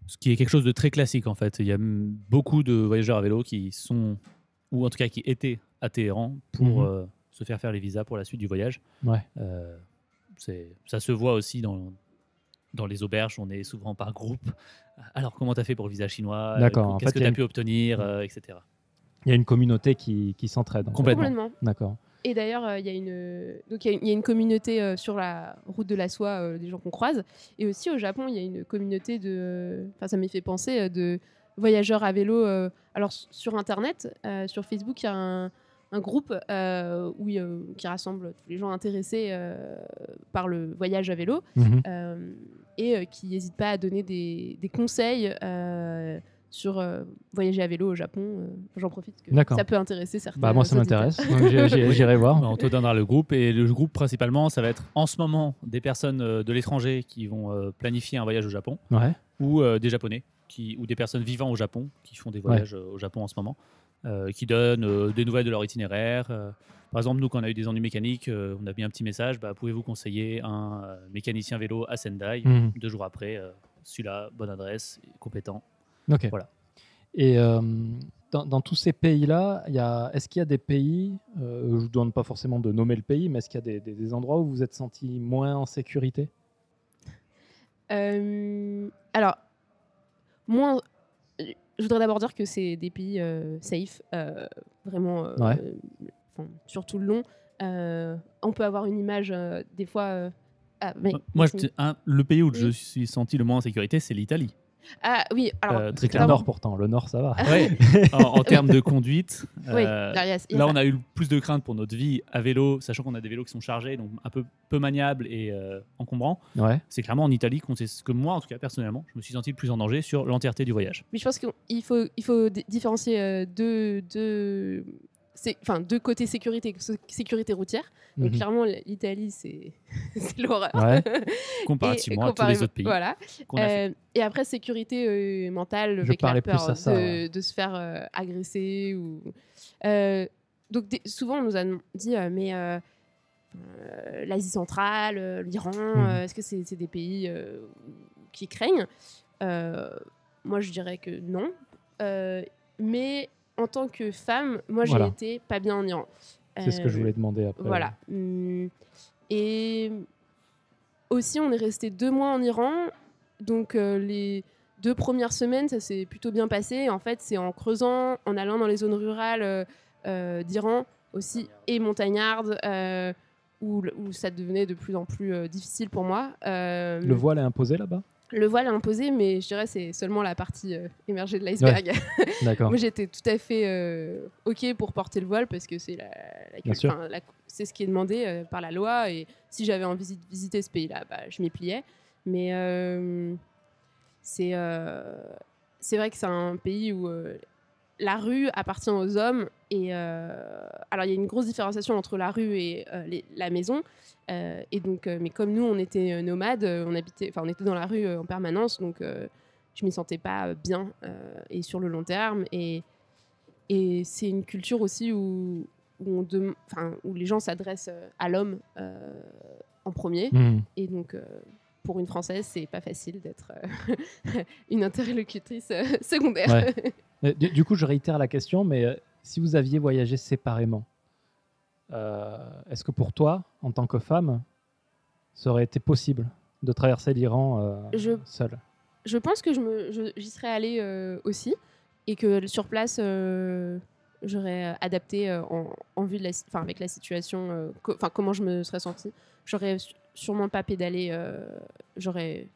Ce qui est quelque chose de très classique en fait. Il y a beaucoup de voyageurs à vélo qui sont, ou en tout cas qui étaient à Téhéran pour Mhm. euh, se faire faire les visas pour la suite du voyage. Ouais. Euh, c'est- ça se voit aussi dans, dans les auberges, on est souvent par groupe. Alors, comment tu as fait pour le visa chinois D'accord, Euh, en Qu'est-ce fait, que tu as une- pu obtenir euh, Etc. Il y a une communauté qui, qui s'entraide. Complètement. Complètement. D'accord. Et d'ailleurs, euh, il y a une donc il y, a une- il y a une communauté euh, sur la route de la soie euh, des gens qu'on croise, et aussi au Japon, il y a une communauté de, enfin ça m'y fait penser de voyageurs à vélo. euh, alors sur internet, euh, sur Facebook, il y a un, un groupe euh, où a- qui rassemble tous les gens intéressés euh, par le voyage à vélo Mhm. euh, et euh, qui n'hésite pas à donner des, des conseils euh, sur euh, voyager à vélo au Japon. euh, J'en profite que ça peut intéresser certains. Bah, moi, ça m'intéresse. J'irai voir. On te donnera le groupe et le groupe principalement, ça va être en ce moment des personnes euh, de l'étranger qui vont euh, planifier un voyage au Japon Ouais. ou euh, des Japonais qui, ou des personnes vivant au Japon qui font des voyages euh, au Japon en ce moment, euh, qui donnent euh, des nouvelles de leur itinéraire. euh. par exemple, nous, quand on a eu des ennuis mécaniques, euh, on a mis un petit message bah, pouvez-vous conseiller un euh, mécanicien vélo à Sendai Mhm. Deux jours après, euh, celui-là, bonne adresse, compétent. Ok. Voilà. Et euh, dans, dans tous ces pays-là, il y a- est-ce qu'il y a des pays, euh, je ne vous demande pas forcément de nommer le pays, mais est-ce qu'il y a des, des- des endroits où vous vous êtes senti moins en sécurité? Euh, alors, moi, je voudrais d'abord dire que c'est des pays euh, safe, euh, vraiment, euh, Ouais. enfin, sur tout le long. On peut avoir une image, des fois. ah, mais- Moi, je le pays où je suis senti le moins en sécurité, c'est l'Italie. Ah oui, alors. Euh, très le nord pourtant, le nord ça va. Ouais. en, en termes de conduite, oui, euh, là, on a eu le plus de crainte pour notre vie à vélo, sachant qu'on a des vélos qui sont chargés, donc un peu peu maniables et euh, encombrants. Ouais. C'est clairement en Italie qu'on sait ce que moi, en tout cas personnellement, je me suis senti le plus en danger sur l'entièreté du voyage. Mais je pense qu'il faut, il faut di- différencier euh, deux, deux, enfin, deux côtés sécurité, sé- sécurité routière. Donc Mhm. clairement, l'Italie, c'est l'horreur. Ouais. Comparativement Et- à tous les autres pays Voilà. Euh, et après, sécurité euh, mentale, Je avec la peur ça, de, ouais. de se faire euh, agresser. Ou... Donc des- souvent, on nous a dit, mais l'Asie centrale, l'Iran, Mhm. est-ce que c'est des pays qui craignent? Moi, je dirais que non. Mais en tant que femme, moi, j'ai Voilà. été pas bien en Iran. C'est ce que je Euh, voulais demander après. voilà. Hum, Et aussi, on est resté deux mois en Iran. Donc, euh, les deux premières semaines, ça s'est plutôt bien passé. En fait, c'est en creusant, en allant dans les zones rurales euh, d'Iran aussi et montagnardes, euh, où, ça devenait de plus en plus euh, difficile pour moi. Le voile est imposé là-bas? Le voile imposé, mais je dirais c'est seulement la partie euh, émergée de l'iceberg. D'accord. Moi, j'étais tout à fait euh, OK pour porter le voile parce que c'est la, c'est ce qui est demandé euh, par la loi. Et si j'avais envie de visiter ce pays-là, bah, je m'y pliais. Mais c'est c'est vrai que c'est un pays où la rue appartient aux hommes. Et euh, alors, il y a une grosse différenciation entre la rue et euh, les- la maison. Euh, et donc, mais comme nous, on était nomades, on habitait, enfin, on était dans la rue en permanence, donc je m'y sentais pas bien et sur le long terme. Et, et c'est une culture aussi où, où, on les gens s'adressent à l'homme en premier. Mhm. Et donc, pour une Française, c'est pas facile d'être euh, une interlocutrice euh, secondaire. Ouais. Euh, Du, du coup, je réitère la question, mais euh, si vous aviez voyagé séparément, euh, est-ce que pour toi, en tant que femme, ça aurait été possible de traverser l'Iran euh, Je- seule? Je pense que je me, je- j'y serais allée euh, aussi et que sur place, euh, j'aurais adapté euh, en, en vue de la, enfin, avec la situation, euh, co- enfin comment je me serais sentie. J'aurais sûrement pas pédalé, euh, j'aurais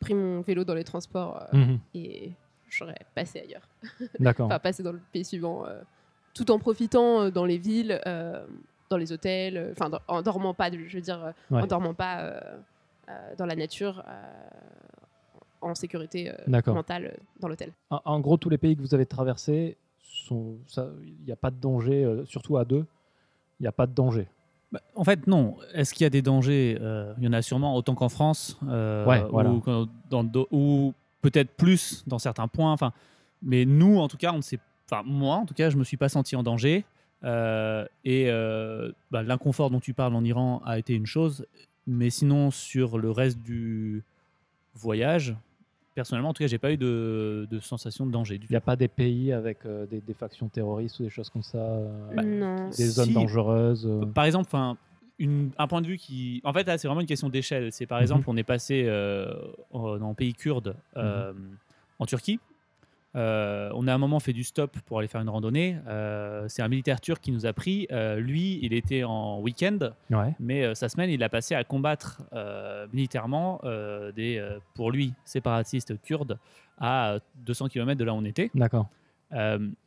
pris mon vélo dans les transports euh, Mhm. et j'aurais passé ailleurs, D'accord. enfin passé dans le pays suivant, euh, tout en profitant dans les villes, dans les hôtels, enfin en dormant pas, je veux dire, Ouais. en dormant pas dans la nature, en sécurité euh, mentale euh, dans l'hôtel. En, en gros, tous les pays que vous avez traversés, il n'y a pas de danger, euh, surtout à deux, il n'y a pas de danger. Bah, en fait, non. Est-ce qu'il y a des dangers Euh, Il y en a sûrement autant qu'en France, euh, Ouais, ou, voilà. qu'en- dans d'au- ou peut-être plus dans certains points. Enfin, mais nous, en tout cas, on ne sait. Enfin, moi, en tout cas, je me suis pas senti en danger. Euh, et bah, l'inconfort dont tu parles en Iran a été une chose, mais sinon sur le reste du voyage, personnellement, en tout cas, j'ai pas eu de, de sensation de danger Il n'y a pas des pays avec euh, des, des factions terroristes ou des choses comme ça, euh, Bah, non. des zones si. dangereuses. euh. Par exemple, enfin, une- un point de vue qui, en fait, là, c'est vraiment une question d'échelle. C'est par Mhm. exemple, on est passé euh, en, en pays kurde, euh, en Turquie. Euh, on a un moment fait du stop pour aller faire une randonnée. Euh, c'est un militaire turc qui nous a pris. Euh, lui, il était en week-end, Ouais. mais sa semaine, il l'a passé à combattre militairement des, pour lui, séparatistes kurdes à 200 km de là où on était. D'accord.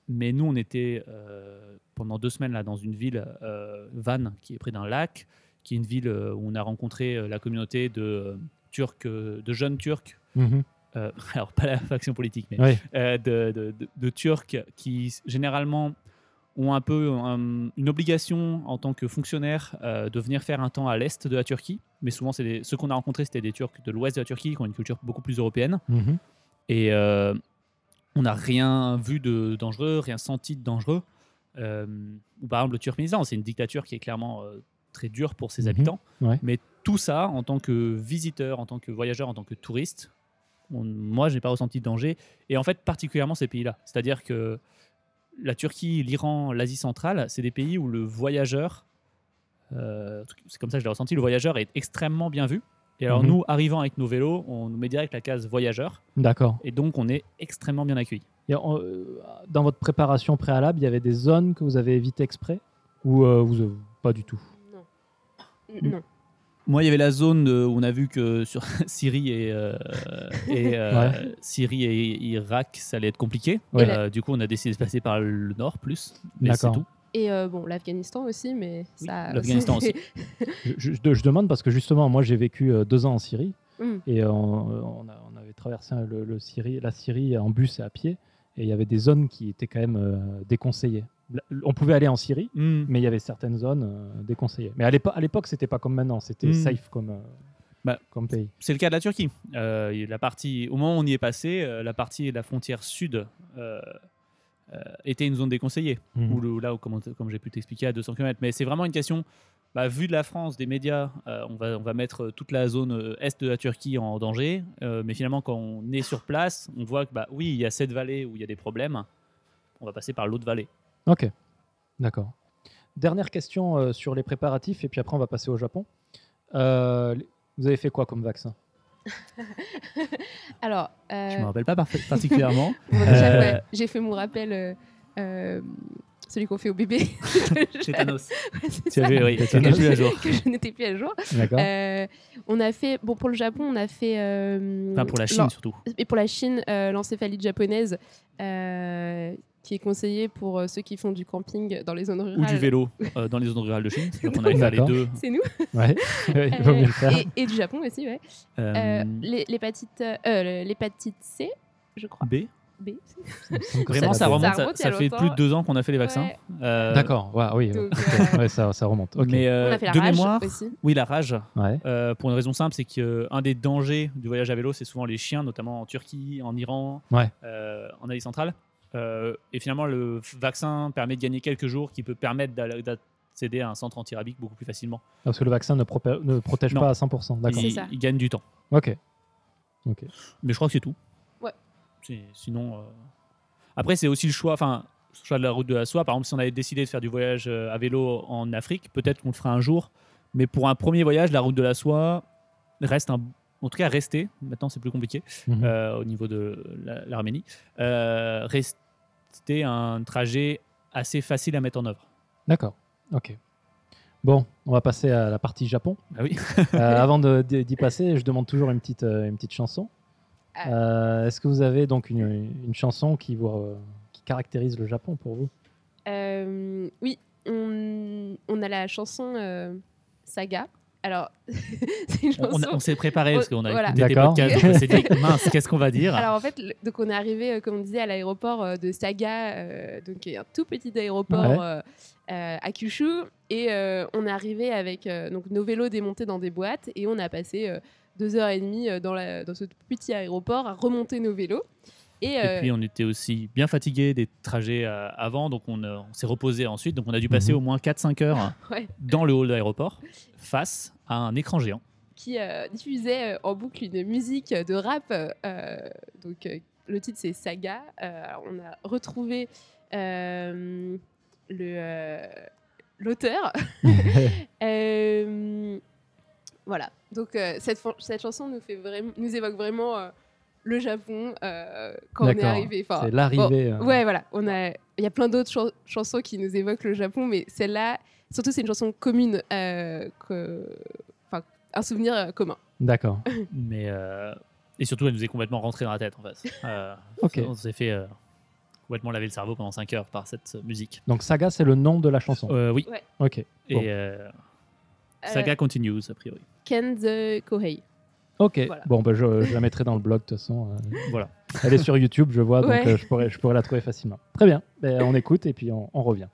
Mais nous, on était pendant deux semaines là dans une ville, Van, qui est près d'un lac, qui est une ville où on a rencontré la communauté de Turcs, de jeunes Turcs. Mhm. Euh, alors pas la faction politique, mais Ouais. euh, de, de- de- de Turcs qui généralement ont un peu un- une obligation en tant que fonctionnaire euh, de venir faire un temps à l'est de la Turquie. Mais souvent, c'est des- ceux qu'on a rencontrés, c'était des Turcs de l'ouest de la Turquie, qui ont une culture beaucoup plus européenne. Mhm. Et euh, on n'a rien vu de dangereux, rien senti de dangereux. Ou par exemple, le Turkménistan, c'est une dictature qui est clairement très dure pour ses Mhm. habitants. Ouais. Mais tout ça, en tant que visiteur, en tant que voyageur, en tant que touriste, on- moi, je n'ai pas ressenti de danger. Et en fait, particulièrement ces pays-là. C'est-à-dire que la Turquie, l'Iran, l'Asie centrale, c'est des pays où le voyageur, euh, c'est comme ça que je l'ai ressenti, le voyageur est extrêmement bien vu. Et alors Mhm. nous, arrivant avec nos vélos, on nous met direct la case voyageur, D'accord. et donc on est extrêmement bien accueillis. Et, euh, dans votre préparation préalable, il y avait des zones que vous avez évitées exprès ou euh, vous euh, pas du tout? Non. Non. Moi, il y avait la zone où on a vu que sur Syrie et, euh, et, euh, Syrie et Irak, ça allait être compliqué. Ouais. Euh, du coup, on a décidé de passer par le nord plus. Mais c'est D'accord. tout. Et euh, bon, l'Afghanistan aussi, mais Oui, ça. l'Afghanistan aussi. je, je- je demande parce que justement, moi j'ai vécu deux ans en Syrie Mm. et on, on a- on avait traversé le, le Syrie, la Syrie en bus et à pied et il y avait des zones qui étaient quand même euh, déconseillées. On pouvait aller en Syrie, Hmm. mais il y avait certaines zones euh, déconseillées. Mais à l'époque, c'était pas comme maintenant, c'était Mm. safe comme, euh, Bah, comme pays. C'est le cas de la Turquie. Euh, la partie, au moment où on y est passé, la partie de la frontière sud était une zone déconseillée. Ou le- là, où, comme, comme j'ai pu t'expliquer, à 200 km. Mais c'est vraiment une question, bah, vu de la France, des médias, on, va, on va mettre toute la zone est de la Turquie en danger. Mais finalement, quand on est sur place, on voit que bah, oui, il y a cette vallée où il y a des problèmes. On va passer par l'autre vallée. Ok, d'accord. Dernière question euh, sur les préparatifs et puis après on va passer au Japon. Euh, vous avez fait quoi comme vaccin? Alors, Je euh, me rappelle pas parfa- particulièrement. bon, déjà, Euh, ouais, j'ai fait mon rappel, euh, euh, celui qu'on fait au bébé. Chez Thanos. Ouais, c'est Tu ça, avais, oui, Tétanos. tu n'es plus à jour. que je n'étais plus à jour. D'accord. Euh, on a fait, bon, pour le Japon, on a fait. euh, Enfin, pour la Chine l'en- surtout. Et pour la Chine, euh, l'encéphalite japonaise, euh, qui est conseillée pour euh, ceux qui font du camping dans les zones rurales. Ou du vélo euh, dans les zones rurales de Chine. C'est-à-dire qu'on allait faire les deux. C'est nous. Ouais, Ouais, il vaut mieux le faire. et, et du Japon aussi, ouais. Euh, Euh, l'hé- L'hépatite euh, l'hépatite C, je crois. B. B. Vraiment, ça remonte. Ça fait plus de deux ans qu'on a fait les vaccins. Ouais. Euh, D'accord, ouais, oui. Donc, euh, Ouais, ça, ça remonte. Ok. Mais on euh, a fait la de rage mémoire, aussi. oui, la rage. Ouais. euh, pour une raison simple, c'est qu'un des dangers du voyage à vélo, c'est souvent les chiens, notamment en Turquie, en Iran, Ouais. euh, en Asie centrale. Euh, et finalement, le vaccin permet de gagner quelques jours, qui peut permettre d'a- d'accéder à un centre antirabique beaucoup plus facilement. Parce que le vaccin ne, protège Non. pas à 100%. D'accord. C'est Il, gagne du temps. Ok. Ok. Mais je crois que c'est tout. Ouais. Sinon. euh, Après, c'est aussi le choix. Enfin, le choix de la route de la soie. Par exemple, si on avait décidé de faire du voyage euh, à vélo en Afrique, peut-être qu'on le fera un jour. Mais pour un premier voyage, la route de la soie reste un. En tout cas, rester. Maintenant, c'est plus compliqué Mhm. euh, au niveau de la- l'Arménie. Euh, rester un trajet assez facile à mettre en œuvre. D'accord. Ok. Bon, on va passer à la partie Japon. Ah oui. Euh, avant d'y passer, je demande toujours une petite, euh, une petite chanson. Ah. Euh, Est-ce que vous avez donc une, une chanson qui, vous, qui caractérise le Japon pour vous? Euh, oui, on, on a la chanson euh, Saga. Alors, On, s'est préparé parce qu'on a Voilà. écouté tes D'accord. podcasts. on s'est dit, mince, qu'est-ce qu'on va dire Alors en fait, le- donc on est arrivé, euh, comme on disait, à l'aéroport euh, de Saga, euh, donc qui est un tout petit aéroport Ouais. euh, à Kyushu, et euh, on est arrivé avec euh, donc nos vélos démontés dans des boîtes, et on a passé euh, deux heures et demie euh, dans, la, dans ce petit aéroport à remonter nos vélos. Et, Et euh, puis on était aussi bien fatigué des trajets euh, avant, donc on, euh, on s'est reposé ensuite. Donc on a dû passer Mhm. au moins 4-5 heures ouais, dans le hall de l'aéroport face à un écran géant. qui euh, diffusait en boucle une musique de rap. euh, donc euh, le titre c'est Saga. Euh, on a retrouvé euh, le euh, l'auteur. Euh, voilà. Donc euh, cette, cette chanson nous fait vraiment, nous évoque vraiment euh, le Japon euh, quand on est arrivé. Enfin, C'est l'arrivée. bon, euh, ouais, voilà. On a, il y a plein d'autres chan- chansons qui nous évoquent le Japon, mais celle-là, surtout, c'est une chanson commune, euh, que, enfin, un souvenir euh, commun. D'accord. Mais, euh, et surtout, elle nous est complètement rentrée dans la tête en fait. Euh, Ok. On s'est fait euh, complètement laver le cerveau pendant 5 heures par cette musique. Donc Saga, c'est le nom de la chanson? Euh, oui. Ok. Et Bon. euh, Euh, Saga continues a priori. Ken the Kohei. Ok. Voilà. Bon, bah, je, je la mettrai dans le blog de toute façon. euh, Voilà. Elle est sur YouTube, je vois, donc Ouais. euh, je, pourrais, je pourrais la trouver facilement. Très bien. Ben, on écoute et puis on, on revient.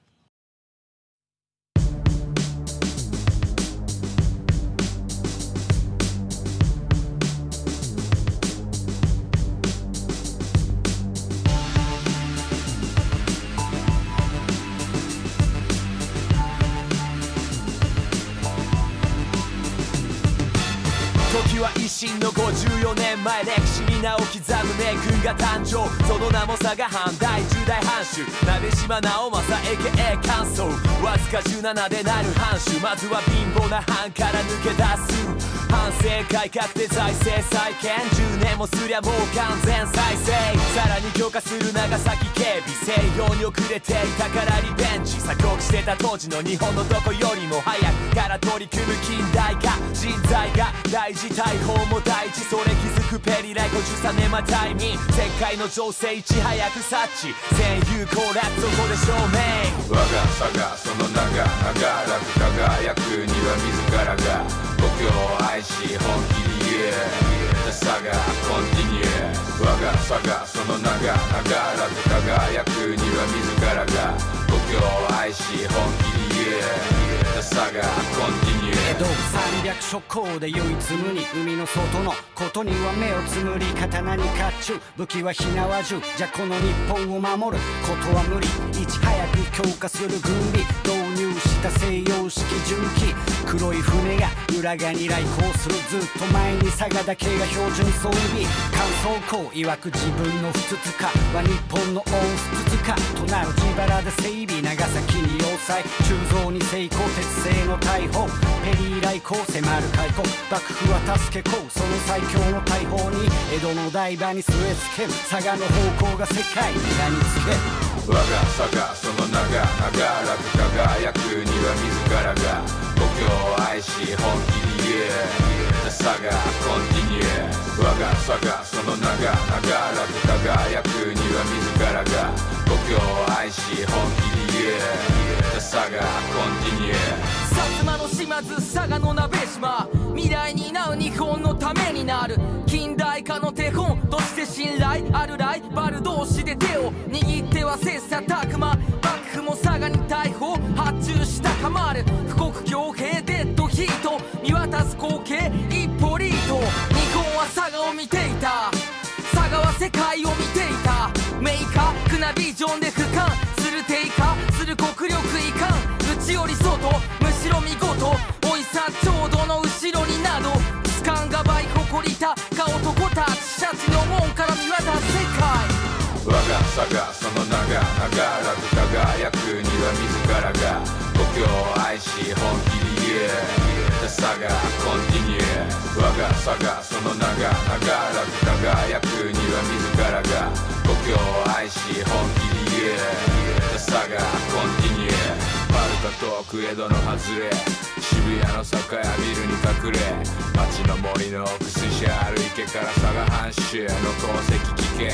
前歴史に名を刻む名君が誕生。その名も佐賀藩第10代藩主鍋島直政 AKA 関東わずか17でなる藩主。まずは貧乏な藩から抜け出す。反省改革で財政再建10年もすりゃもう完全再生さらに強化する長崎警備西洋に遅れていたからリベンジ鎖国してた当時の日本のどこよりも早くから取り組む近代化人材が大事大砲も大事それ気づくペリライ53年まタイミン世界の情勢いち早く察知戦友好楽そこで証明我が佐賀その名が長らく輝くには自らがを愛し本気に言え佐賀コンティニュー我が佐賀その名が長らく輝くには自らが故郷を愛し本気に言え佐賀コンティニュー江戸300諸行で唯一無二海の外のことには目をつむり刀に甲冑武器は火縄銃じゃこの日本を守ることは無理いち早く強化する軍備した西洋式重機黒い船が裏側に来航するずっと前に佐賀だけが標準装備乾燥工曰く自分の不筒かは日本の大不筒かとなる自腹で整備長崎に要塞鋳造に成功鉄製の大砲ペリー来航迫る開国幕府は助けこうその最強の大砲に江戸の台場に据え付ける佐賀の方向が世界に名につける我が佐賀その名が長らく輝く。には自らが故郷を愛し本気に言え。佐賀コンティニュー我が佐賀その名が長らく輝くには自らが故郷を愛し本気に言え。佐賀コンティニュー薩摩の島津佐賀の鍋島。未来に担う日本のためになる。近代化の手本。として信頼あるライバル同士で手を握っては切磋琢磨。幕府も佐賀に大砲発注したかまる富国強兵デッドヒート見渡す光景一歩リード日本は佐賀を見ていた。佐賀は世界を見ていた。明確なビジョンで俯瞰する低下する国力遺憾内より外。むしろ見事。おいさちょうどの後ろになど。つかんがばい誇りた。我がその名が長らく輝くには自らが故郷を愛し本気に言え。佐賀コンティニュー。我が佐賀その名が長らく輝くには自らが故郷を愛し本気に言え。佐賀コンティニュー。遠く江戸の外れ。谷の酒屋ビルに隠れ街の森の奥筋ある池から佐賀藩主の功績聞け江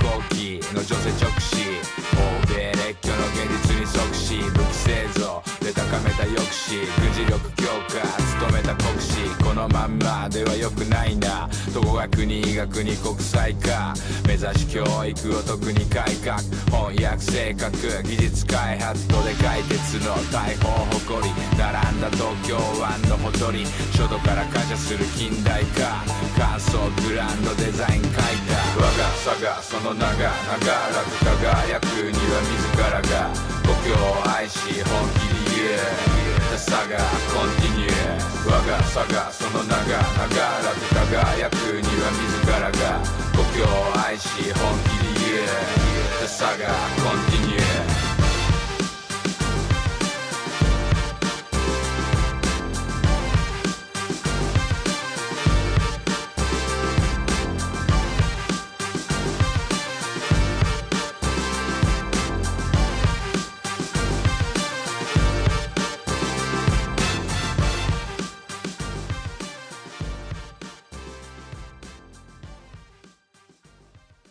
戸後期の女性直視欧米列挙の現実に即し武器製造で高めた抑止軍事力強化務めた国士このまんまでは良くないな。どこが国が国国際化。目指し教育を特に改革。翻訳正確技術開発とでかい鉄の大砲誇り。並んだ東京湾のほとり。初度から感謝する近代化。乾燥グランドデザイン書いた我が佐賀その名が長らく輝くには自らが故郷を愛し本気に Yeah, the saga continue 我が差がその名が流らず輝くには自らが故郷を愛し本気で Yeah, the saga continue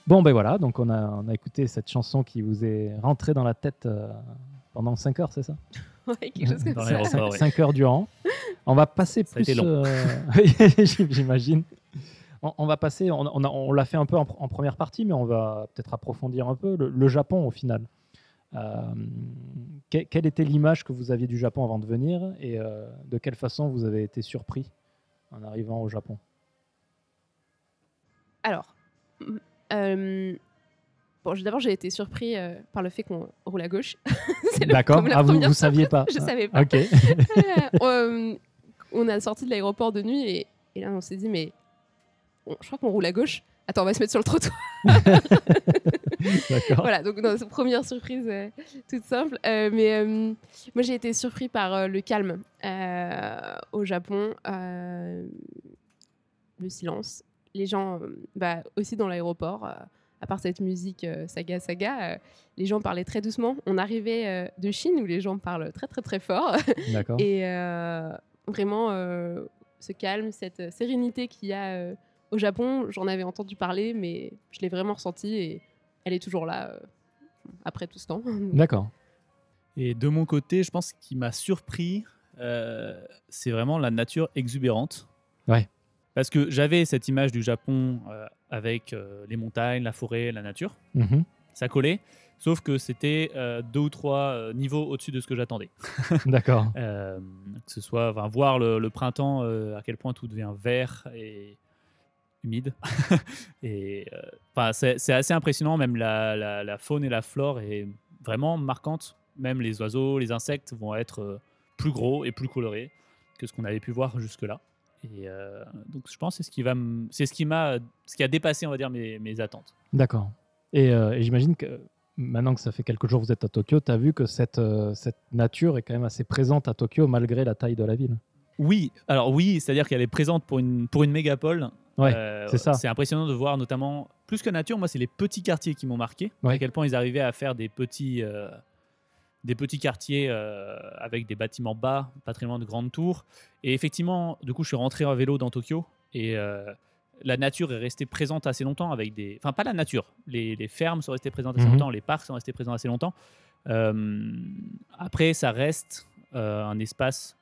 Bon, ben voilà, donc on a, on a écouté cette chanson qui vous est rentrée dans la tête euh, pendant 5 heures, c'est ça? Ouais, quelque chose comme Dans ça. l'aéroport, ouais. 5 heures durant. On va passer Ça plus. euh, J'imagine. On, on va passer, on, on a- on l'a fait un peu en, pr- en première partie, mais on va peut-être approfondir un peu le, le Japon au final. Euh, que- quelle était l'image que vous aviez du Japon avant de venir et euh, de quelle façon vous avez été surpris en arrivant au Japon? Alors, bon, j- d'abord, j'ai été surpris euh, par le fait qu'on roule à gauche. D'accord. Ah, vous ne saviez pas Je Ah, savais pas. Euh, on a sorti de l'aéroport de nuit et, et là, on s'est dit, mais on- je crois qu'on roule à gauche. Attends, on va se mettre sur le trottoir. D'accord. voilà, donc c'est première surprise euh, toute simple. Euh, mais euh, moi, j'ai été surpris par euh, le calme euh, au Japon, euh, le silence. Les gens, euh, bah, aussi dans l'aéroport, euh, à part cette musique euh, saga saga, euh, les gens parlaient très doucement. On arrivait euh, de Chine où les gens parlent très très très fort. D'accord. Et euh, vraiment, euh, ce calme, cette sérénité qu'il y a euh, au Japon, j'en avais entendu parler, mais je l'ai vraiment ressentie et elle est toujours là euh, après tout ce temps. D'accord. Et de mon côté, je pense qu'il m'a surpris, euh, c'est vraiment la nature exubérante. Ouais. Parce que j'avais cette image du Japon euh, avec euh, les montagnes, la forêt, la nature. Mhm. Ça collait. Sauf que c'était euh, deux ou trois niveaux au-dessus de ce que j'attendais. D'accord. Que ce soit enfin, voir le, le printemps, à quel point tout devient vert et humide. et c'est assez impressionnant, même la, la- la faune et la flore est vraiment marquante. Même les oiseaux, les insectes vont être plus gros et plus colorés que ce qu'on avait pu voir jusque-là. Et euh, donc je pense que c'est ce qui va, m- c'est ce qui m'a, ce qui a dépassé, on va dire, mes, mes attentes. D'accord. Et, euh, et j'imagine que maintenant que ça fait quelques jours que vous êtes à Tokyo, tu as vu que cette, euh, cette nature est quand même assez présente à Tokyo malgré la taille de la ville? Oui, alors oui, c'est-à-dire qu'elle est présente pour une, pour une mégapole. Ouais, Euh, c'est ça. C'est impressionnant de voir notamment, plus que nature, moi, c'est les petits quartiers qui m'ont marqué. Ouais. À quel point ils arrivaient à faire des petits, euh, des petits quartiers euh, avec des bâtiments bas, pas très loin de grandes tours. Et effectivement, du coup, je suis rentré à vélo dans Tokyo et euh, la nature est restée présente assez longtemps avec des. Enfin, pas la nature, les, les fermes sont restées présentes assez Mhm. longtemps, les parcs sont restés présents assez longtemps. Euh, après, ça reste un espace.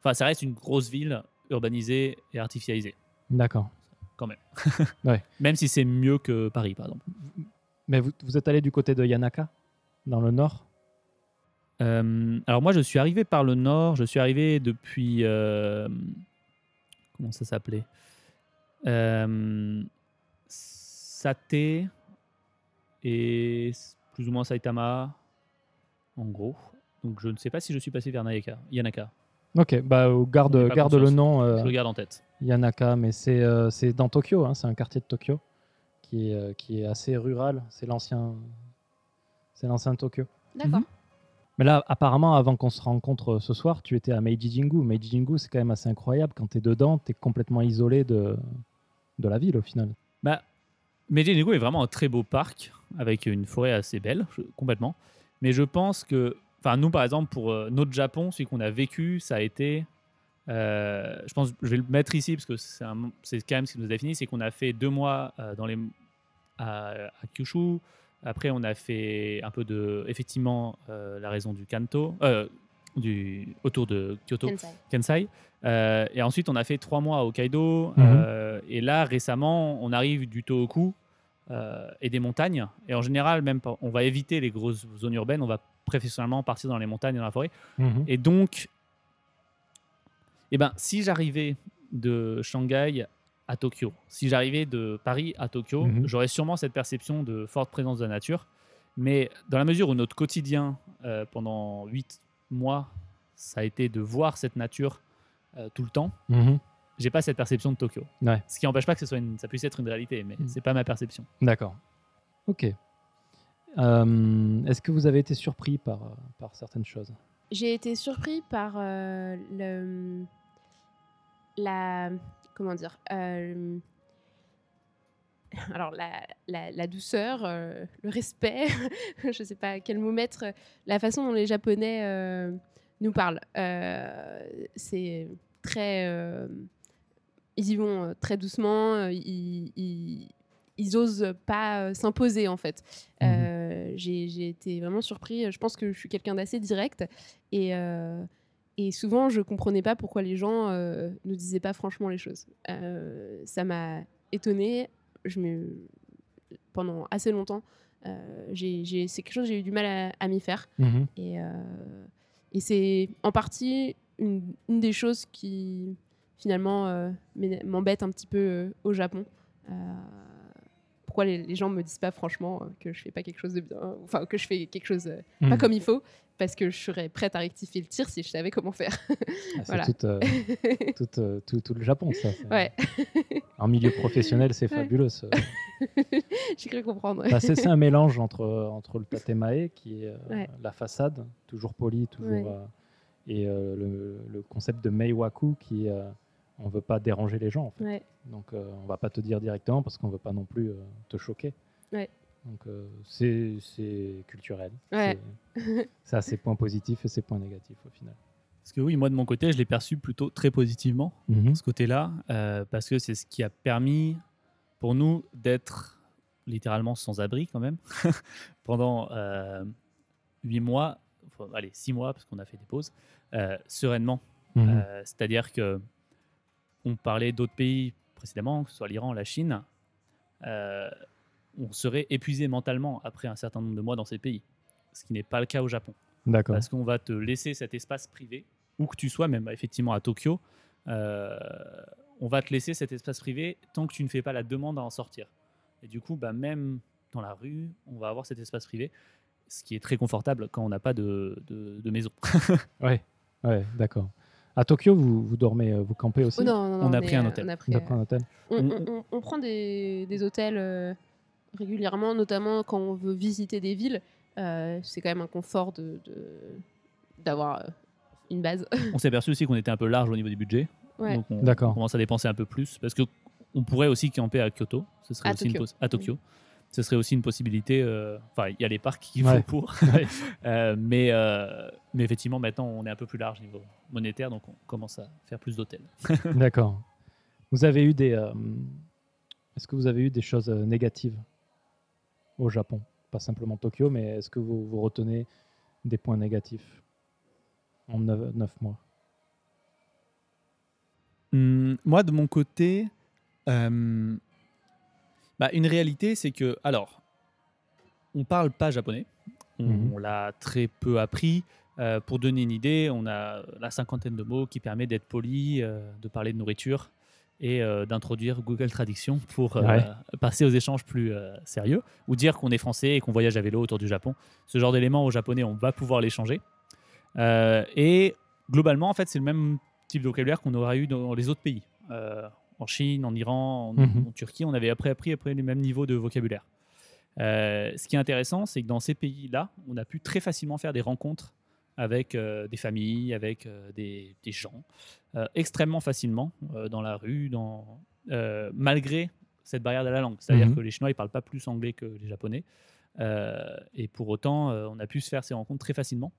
Enfin, ça reste une grosse ville urbanisée et artificialisée, D'accord. même si c'est mieux que Paris, par exemple. Mais vous, vous êtes allé du côté de Yanaka, dans le nord? Euh, alors moi, je suis arrivé par le nord. Je suis arrivé depuis euh, comment ça s'appelait? Euh, Sate et plus ou moins Saitama, en gros. Donc je ne sais pas si je suis passé vers Nayaka, Yanaka. Ok, bah euh, garde, garde le nom euh, Je le garde en tête. Yanaka, mais c'est euh, c'est dans Tokyo, hein, c'est un quartier de Tokyo qui est, euh, qui est assez rural. C'est l'ancien c'est l'ancien Tokyo. D'accord. Mais là, apparemment, avant qu'on se rencontre ce soir, tu étais à Meiji Jingu. Meiji Jingu, c'est quand même assez incroyable. Quand tu es dedans, tu es complètement isolé de, de la ville au final. Bah, Meiji Jingu est vraiment un très beau parc avec une forêt assez belle, complètement. Mais je pense que, enfin, nous par exemple, pour euh, notre Japon, celui qu'on a vécu, ça a été. euh, je pense, je vais le mettre ici parce que c'est quand même ce qui nous a défini, c'est qu'on a fait deux mois euh, dans les, à Kyushu. Après, on a fait un peu de, effectivement, euh, la raison du Kanto, euh, du, autour de Kyoto. Kensai. Kansai. Euh, et ensuite, on a fait trois mois à Hokkaido. Mhm. euh, et là, récemment, on arrive du Tohoku euh, et des montagnes. Et en général, même pas- on va éviter les grosses zones urbaines. On va professionnellement partir dans les montagnes, dans la forêt. Et donc, eh ben, si j'arrivais de Shanghai à Tokyo, si j'arrivais de Paris à Tokyo, Mhm. j'aurais sûrement cette perception de forte présence de la nature. Mais dans la mesure où notre quotidien, euh, pendant huit mois, ça a été de voir cette nature euh, tout le temps, Mhm. j'ai pas cette perception de Tokyo. Ouais. Ce qui n'empêche pas que ce soit une- ça puisse être une réalité, mais Mhm. c'est pas ma perception. D'accord. Ok. Euh, Est-ce que vous avez été surpris par, par certaines choses? J'ai été surpris par euh, le, la comment dire euh, alors la, la, la douceur, euh, le respect, je sais pas quel mot mettre, la façon dont les Japonais euh, nous parlent. C'est très ils y vont très doucement, ils, ils, ils osent pas s'imposer en fait. Mhm. J'ai été vraiment surpris. Je pense que je suis quelqu'un d'assez direct et, et souvent je comprenais pas pourquoi les gens euh, ne disaient pas franchement les choses. Euh, ça m'a étonnée. Je me pendant assez longtemps, euh, c'est quelque chose que j'ai eu du mal à, à m'y faire. Mhm. Et, et c'est en partie une, une des choses qui finalement euh, m'embête un petit peu euh, au Japon. Euh, pourquoi les, les gens me disent pas franchement que je fais pas quelque chose de bien, enfin que je fais quelque chose euh, Mhm. pas comme il faut, parce que je serais prête à rectifier le tir si je savais comment faire. Ah, c'est voilà. tout, euh, tout, euh, tout- tout le Japon, ça. ouais, En milieu professionnel, c'est fabuleux. j'ai cru comprendre. ouais. Bah, c'est un mélange entre, entre le tatemae, qui est euh, la façade, toujours polie, toujours, et le, le concept de meiwaku, qui est, on veut pas déranger les gens. En fait. Donc on va pas te dire directement parce qu'on veut pas non plus te choquer. Ouais. Donc euh, c'est culturel. Ouais. Ça a ses points positifs et ses points négatifs au final. Parce que oui, moi de mon côté, je l'ai perçu plutôt très positivement, ce côté-là, euh, parce que c'est ce qui a permis pour nous d'être littéralement sans abri quand même pendant euh, huit mois, enfin, allez, six mois, parce qu'on a fait des pauses, euh, sereinement. Mhm. Euh, C'est-à-dire que on parlait d'autres pays précédemment, que ce soit l'Iran, la Chine, euh, on serait épuisé mentalement après un certain nombre de mois dans ces pays, ce qui n'est pas le cas au Japon D'accord. parce qu'on va te laisser cet espace privé, où que tu sois, même bah, effectivement à Tokyo, euh, on va te laisser cet espace privé tant que tu ne fais pas la demande à en sortir. Et du coup, bah, même dans la rue, on va avoir cet espace privé, ce qui est très confortable quand on n'a pas de, de- de maison. Ouais, ouais, d'accord. À Tokyo, vous, vous dormez, euh, vous campez aussi? Oh, non, non, non, On a pris un hôtel. on a pris, Vous avez pris un hôtel On, On- on- on- on prend des, des hôtels euh, régulièrement, notamment quand on veut visiter des villes. Euh, c'est quand même un confort de de- d'avoir euh, une base. on s'est aperçu aussi qu'on était un peu large au niveau du budget, Ouais. donc on, D'accord. on commence à dépenser un peu plus, parce que on pourrait aussi camper à Kyoto, ce serait À aussi une Tokyo. pos- à Tokyo. Ce serait aussi une possibilité. euh, Enfin, il y a les parcs qu'il Ouais. faut pour. Euh, mais, euh, mais effectivement, maintenant, on est un peu plus large niveau monétaire, donc on commence à faire plus d'hôtels. D'accord. Vous avez eu des. euh, est-ce que vous avez eu des choses négatives au Japon Pas simplement Tokyo, mais est-ce que vous, vous retenez des points négatifs en neuf, neuf mois? Hum, moi, de mon côté, euh, bah, une réalité, c'est que, alors, on parle pas japonais. On, Mhm. on l'a très peu appris. Euh, pour donner une idée, on a la cinquantaine de mots qui permet d'être poli, euh, de parler de nourriture et euh, d'introduire Google Traduction pour euh, Ouais. passer aux échanges plus euh, sérieux ou dire qu'on est français et qu'on voyage à vélo autour du Japon. Ce genre d'éléments au japonais, on va pouvoir les changer. Et globalement, en fait, c'est le même type de vocabulaire qu'on aurait eu dans les autres pays. En Chine, en Iran, en, Mhm. en Turquie, on avait après appris après les mêmes niveaux de vocabulaire. Ce qui est intéressant, c'est que dans ces pays-là, on a pu très facilement faire des rencontres avec euh, des familles, avec euh, des, des gens, euh, extrêmement facilement dans la rue, dans, malgré cette barrière de la langue. C'est-à-dire Mhm. que les Chinois, ils parlent pas plus anglais que les Japonais. Euh, et pour autant, euh, on a pu se faire ces rencontres très facilement.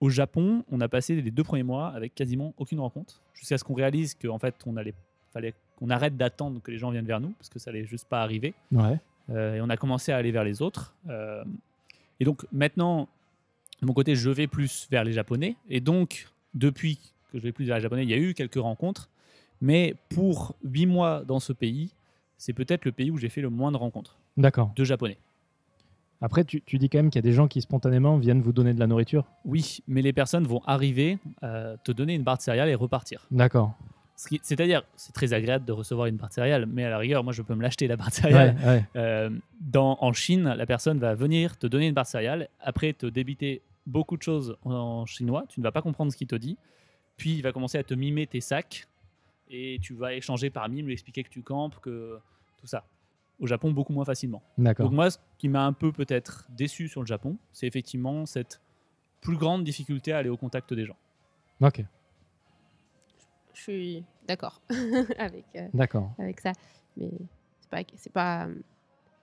Au Japon, on a passé les deux premiers mois avec quasiment aucune rencontre, jusqu'à ce qu'on réalise qu'en fait, on allait, fallait qu'on arrête d'attendre que les gens viennent vers nous, parce que ça allait juste pas arriver. Ouais. Euh, et on a commencé à aller vers les autres. Et donc maintenant, mon côté, je vais plus vers les Japonais. Et donc, depuis que je vais plus vers les Japonais, il y a eu quelques rencontres. Mais pour huit mois dans ce pays, c'est peut-être le pays où j'ai fait le moins de rencontres D'accord. de Japonais. Après, tu, tu dis quand même qu'il y a des gens qui spontanément viennent vous donner de la nourriture. Oui, mais les personnes vont arriver, euh, te donner une barre de céréales et repartir. D'accord. C'est-à-dire, c'est très agréable de recevoir une barre de céréales, mais à la rigueur, moi, je peux me l'acheter la barre de Ouais, céréales. ouais. Euh, dans, en Chine, la personne va venir te donner une barre de céréales, après te débiter beaucoup de choses en chinois, tu ne vas pas comprendre ce qu'il te dit, puis il va commencer à te mimer tes sacs, et tu vas échanger par mime, lui expliquer que tu campes, que tout ça. Au Japon, beaucoup moins facilement. D'accord. Donc moi, ce qui m'a un peu peut-être déçu sur le Japon, c'est effectivement cette plus grande difficulté à aller au contact des gens. Ok. Je suis d'accord avec, euh, D'accord. avec ça. Mais c'est pas, pas,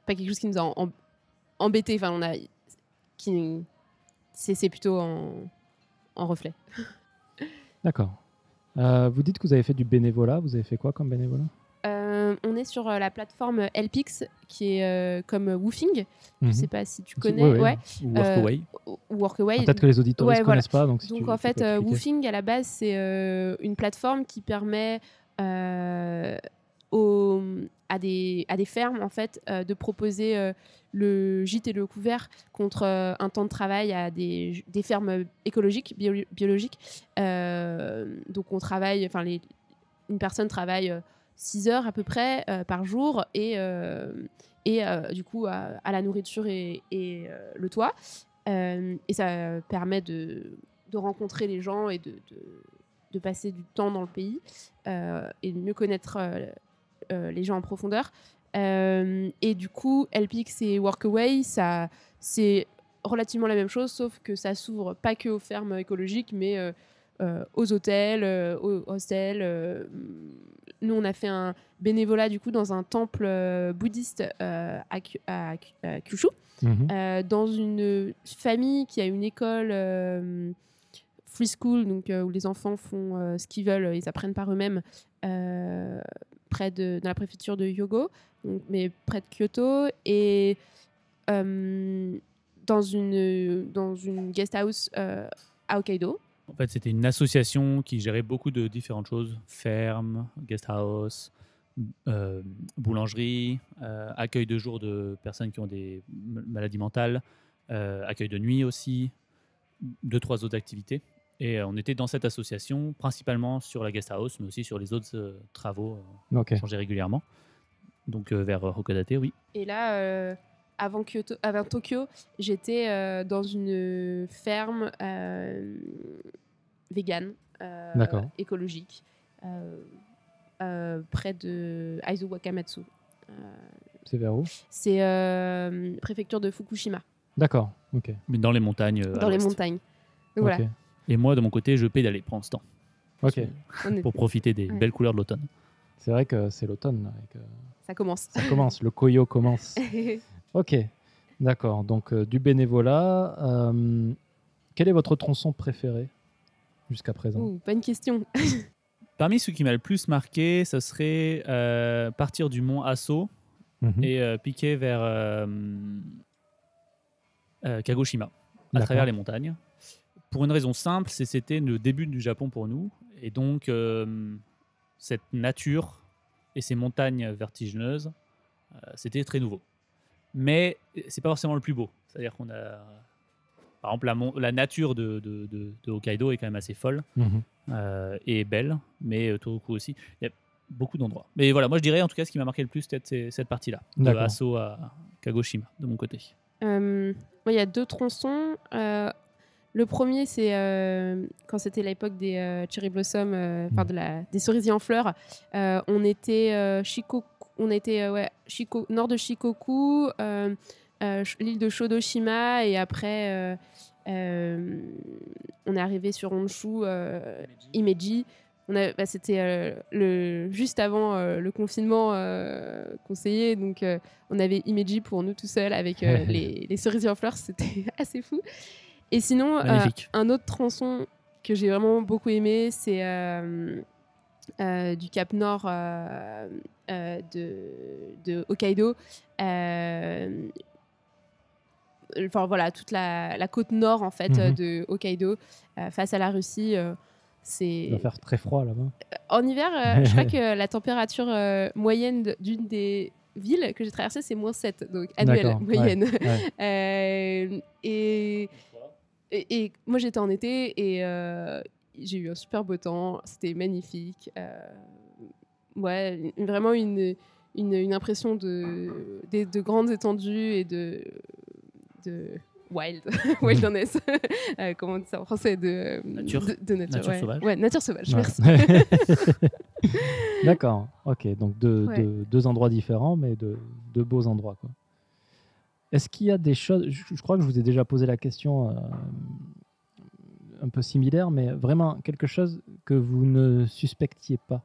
pas quelque chose qui nous a em- embêtés. Enfin, on a, qui, c'est, plutôt en, en reflet. D'accord. Euh, vous dites que vous avez fait du bénévolat. Vous avez fait quoi comme bénévolat? Euh, on est sur euh, la plateforme Helpix, qui est euh, comme Woofing. Je Mhm. sais pas si tu connais. ouais, ouais. Ou Workaway. Ah, Peut-être que les auditeurs ne Ouais, voilà. connaissent pas. Donc, si Donc tu- en fait. Woofing à la base, c'est une plateforme qui permet aux- à, des, à des fermes en fait euh, de proposer euh, le gîte et le couvert contre euh, un temps de travail à des, des fermes écologiques, bio- biologiques. Donc on travaille, enfin une personne travaille 6 heures à peu près par jour et, et du coup à, la nourriture et, le toit. Et ça permet de, de rencontrer les gens et de, de, de passer du temps dans le pays et de mieux connaître les gens en profondeur. Euh, et du coup, LPX et Workaway, ça, c'est relativement la même chose, sauf que ça s'ouvre pas que aux fermes écologiques, mais euh, euh, aux hôtels, euh, aux hostels. euh, nous, on a fait un bénévolat du coup dans un temple euh, bouddhiste euh, à, Kyushu, Mhm. euh, dans une famille qui a une école euh, free school, donc euh, où les enfants font euh, ce qu'ils veulent, ils apprennent par eux-mêmes, euh, près de dans la préfecture de Hyogo, mais près de Kyoto, et euh, dans une dans une guest house euh, à Hokkaido. En fait, c'était une association qui gérait beaucoup de différentes choses ferme, guest house, euh, boulangerie, accueil de jour de personnes qui ont des maladies mentales, accueil de nuit aussi, deux, trois autres activités. Et euh, on était dans cette association, principalement sur la guest house, mais aussi sur les autres euh, travaux euh, Ok. changés régulièrement. Donc euh, vers Hokodate, oui. Et là, euh, avant, Kyoto, avant Tokyo, j'étais euh, dans une ferme euh, végane, euh, écologique, euh, euh, près de Aizu Wakamatsu. Euh, C'est vers où? C'est euh, préfecture de Fukushima, D'accord. Ok. Mais dans les montagnes. euh, dans les montagnes. Donc voilà, Et moi, de mon côté, je pédalais. Ok. on est- Pour profiter des Ouais. belles couleurs de l'automne. C'est vrai que c'est l'automne. que ça commence. Ça commence. le koyo commence. Ok. D'accord. Donc euh, du bénévolat. euh, quel est votre tronçon préféré jusqu'à présent? Ouh, bonne question. Parmi ceux qui m'a le plus marqué, ce serait euh, partir du mont Asso Mhm. et euh, piquer vers euh, euh, Kagoshima, à travers les montagnes. Pour une raison simple, c'est c'était le début du Japon pour nous. Et donc, euh, cette nature et ces montagnes vertigineuses, euh, c'était très nouveau. Mais c'est pas forcément le plus beau. C'est-à-dire qu'on a. Par exemple, la, la nature de, de- de- de Hokkaido est quand même assez folle Mhm. euh, et belle, mais euh, Tohoku aussi. Il y a beaucoup d'endroits. Mais voilà, moi je dirais en tout cas ce qui m'a marqué le plus, peut-être c'est cette partie-là, de. Asso à Kagoshima, de mon côté. Euh, il y a deux tronçons. Euh, le premier, c'est euh, quand c'était l'époque des euh, cherry blossom, euh, enfin de la, des cerisiers en fleurs. Euh, on était Shikoku, on était ouais, Shiko- nord de Shikoku, l'île de Shodoshima, et après on est arrivé sur Honshu, Imeji. Bah, c'était euh, le juste avant euh, le confinement euh, conseillé, donc on avait Imeji pour nous tout seuls avec les, les cerisiers en fleurs, c'était assez fou. Et sinon, euh, un autre tronçon que j'ai vraiment beaucoup aimé, c'est euh, euh, du Cap Nord de, de Hokkaido. Enfin voilà, toute la, la côte nord en fait Mhm. de Hokkaido euh, face à la Russie. euh, c'est Il va faire très froid là-bas. en hiver, euh, je crois que la température moyenne d'une des villes que j'ai traversées, c'est moins 7, donc annuelle, ouais, moyenne. ouais. Et, et, et moi, j'étais en été et euh, j'ai eu un super beau temps. C'était magnifique. Euh, ouais, une- vraiment une, une, une impression de, de, de grandes étendues et de, de wild, wilderness. Euh, comment on dit ça en français de Nature. de, de nature, Nature ouais. sauvage. Ouais, nature sauvage. Ouais. Merci. D'accord. Ok. Donc deux, Ouais. deux- deux endroits différents, mais de deux beaux endroits. quoi. Est-ce qu'il y a des choses je, je crois que je vous ai déjà posé la question euh, un peu similaire, mais vraiment quelque chose que vous ne suspectiez pas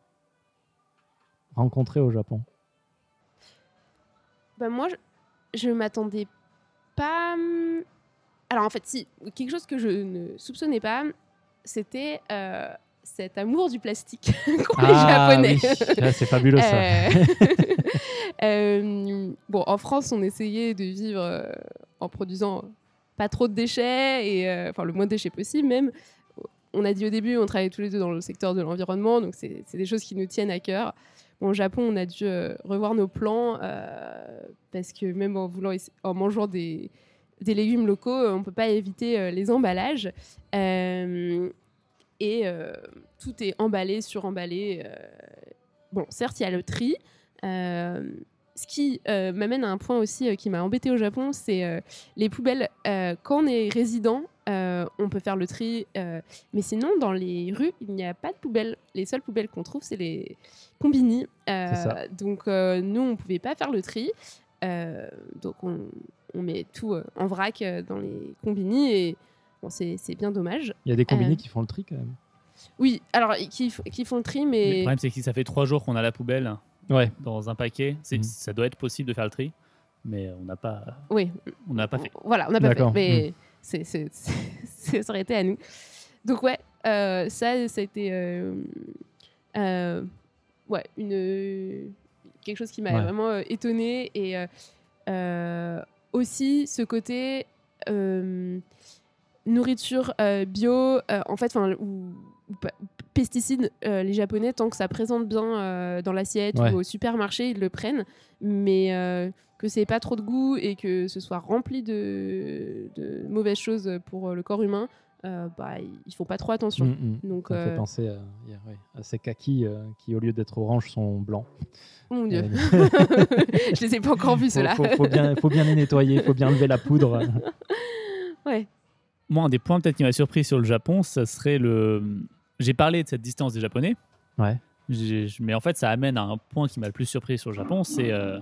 rencontrer au Japon? Bah, moi, je, je m'attendais pas. hum, Alors en fait, si, quelque chose que je ne soupçonnais pas, c'était euh, cet amour du plastique qu'ont les Japonais. oui. Ah, c'est fabuleux ça. Euh, euh, bon, en France, on essayait de vivre euh, en produisant pas trop de déchets et euh, enfin le moins de déchets possible même. On a dit au début, on travaillait tous les deux dans le secteur de l'environnement, donc c'est des choses qui nous tiennent à cœur. Au Japon, on a dû revoir nos plans parce que même en voulant en mangeant des, légumes locaux, on peut pas éviter les emballages. Et tout est emballé, suremballé. euh. Bon, certes, il y a le tri. Ce qui euh, m'amène à un point aussi euh, qui m'a embêté au Japon, c'est euh, les poubelles. Euh, quand on est résident, euh, on peut faire le tri, euh, mais sinon, dans les rues, il n'y a pas de poubelles. Les seules poubelles qu'on trouve, c'est les combini. Euh, donc, euh, nous, on ne pouvait pas faire le tri. Euh, donc, on, on met tout euh, en vrac euh, dans les combini et bon, c'est bien dommage. Il y a des combinés Euh, qui font le tri quand même. Oui, alors, qui, font le tri, Le mais. problème, c'est que si ça fait trois jours qu'on a la poubelle Ouais. dans un paquet, Mhm. ça doit être possible de faire le tri, mais on n'a pas, Oui, on n'a pas fait. Voilà, on n'a pas fait, mais c'est, c'est, c'est- ça aurait été à nous. Donc ouais, euh, ça, ça a été euh, euh, ouais, une, quelque chose qui m'a Ouais. vraiment euh, étonnée. Et aussi ce côté euh, nourriture euh, bio, euh, en fait, enfin, ou, ou pas- pesticides, euh, les Japonais, tant que ça présente bien euh, dans l'assiette Ouais. ou au supermarché, ils le prennent. Mais euh, que c'est pas trop de goût et que ce soit rempli de, de mauvaises choses pour euh, le corps humain, euh, bah, ils font pas trop attention. Mm, mm. Donc, Ça me fait penser à, yeah, ouais, à ces kakis euh, qui, au lieu d'être orange, sont blancs. oh mon dieu, je les ai pas encore vus faut, ceux-là. faut- faut bien, faut bien les nettoyer, il faut bien lever la poudre. ouais. Moi, un des points peut-être qui m'a surpris sur le Japon, ça serait le. J'ai parlé de cette distance des Japonais. Ouais. Mais en fait, ça amène à un point qui m'a le plus surpris sur le Japon, c'est euh,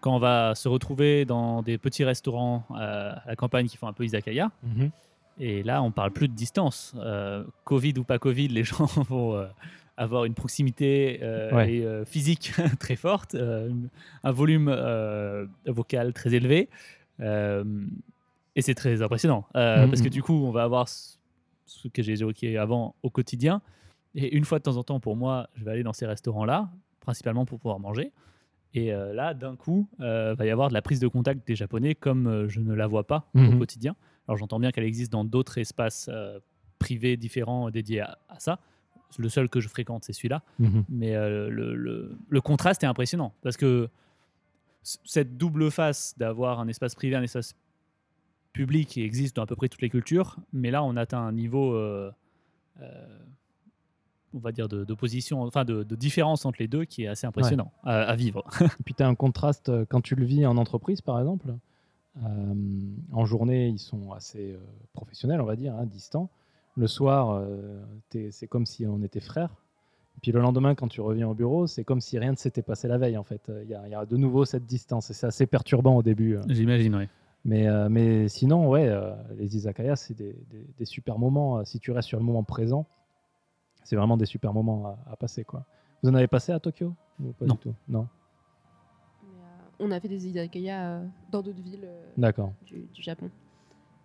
quand on va se retrouver dans des petits restaurants euh, à la campagne qui font un peu izakaya. Mhm. Et là, on parle plus de distance. Euh, Covid ou pas Covid, les gens vont avoir une proximité Ouais. et, physique très forte, un volume vocal très élevé. Et c'est très impressionnant. Mhm. Parce que du coup, on va avoir ce que j'ai évoqué avant au quotidien. Et une fois de temps en temps, pour moi, je vais aller dans ces restaurants-là, principalement pour pouvoir manger. Et euh, là, d'un coup, euh, va y avoir de la prise de contact des Japonais comme euh, je ne la vois pas au Mhm. quotidien. Alors j'entends bien qu'elle existe dans d'autres espaces euh, privés différents dédiés à, à ça. Le seul que je fréquente, c'est celui-là. Mhm. Mais le, le- le contraste est impressionnant parce que cette double face d'avoir un espace privé, un espace public qui existe dans à peu près toutes les cultures, mais là on atteint un niveau, euh, euh, on va dire, de- d'opposition, enfin de, de différence entre les deux qui est assez impressionnant à, à vivre. Et puis tu as un contraste euh, quand tu le vis en entreprise, par exemple. Euh, en journée, ils sont assez professionnels, on va dire, hein, distants. Le soir, c'est comme si on était frères. Puis le lendemain, quand tu reviens au bureau, c'est comme si rien ne s'était passé la veille, en fait. Il y, a- il y a de nouveau cette distance. Et c'est assez perturbant au début. J'imagine, oui. Mais, euh, mais sinon, ouais, euh, les izakayas, c'est des, des- des super moments. euh, Si tu restes sur le moment présent, c'est vraiment des super moments à, à passer. Quoi. Vous en avez passé à Tokyo Ou pas Non. du tout? Non. Mais, euh, on a fait des izakaya euh, dans d'autres villes euh, D'accord. du, du Japon.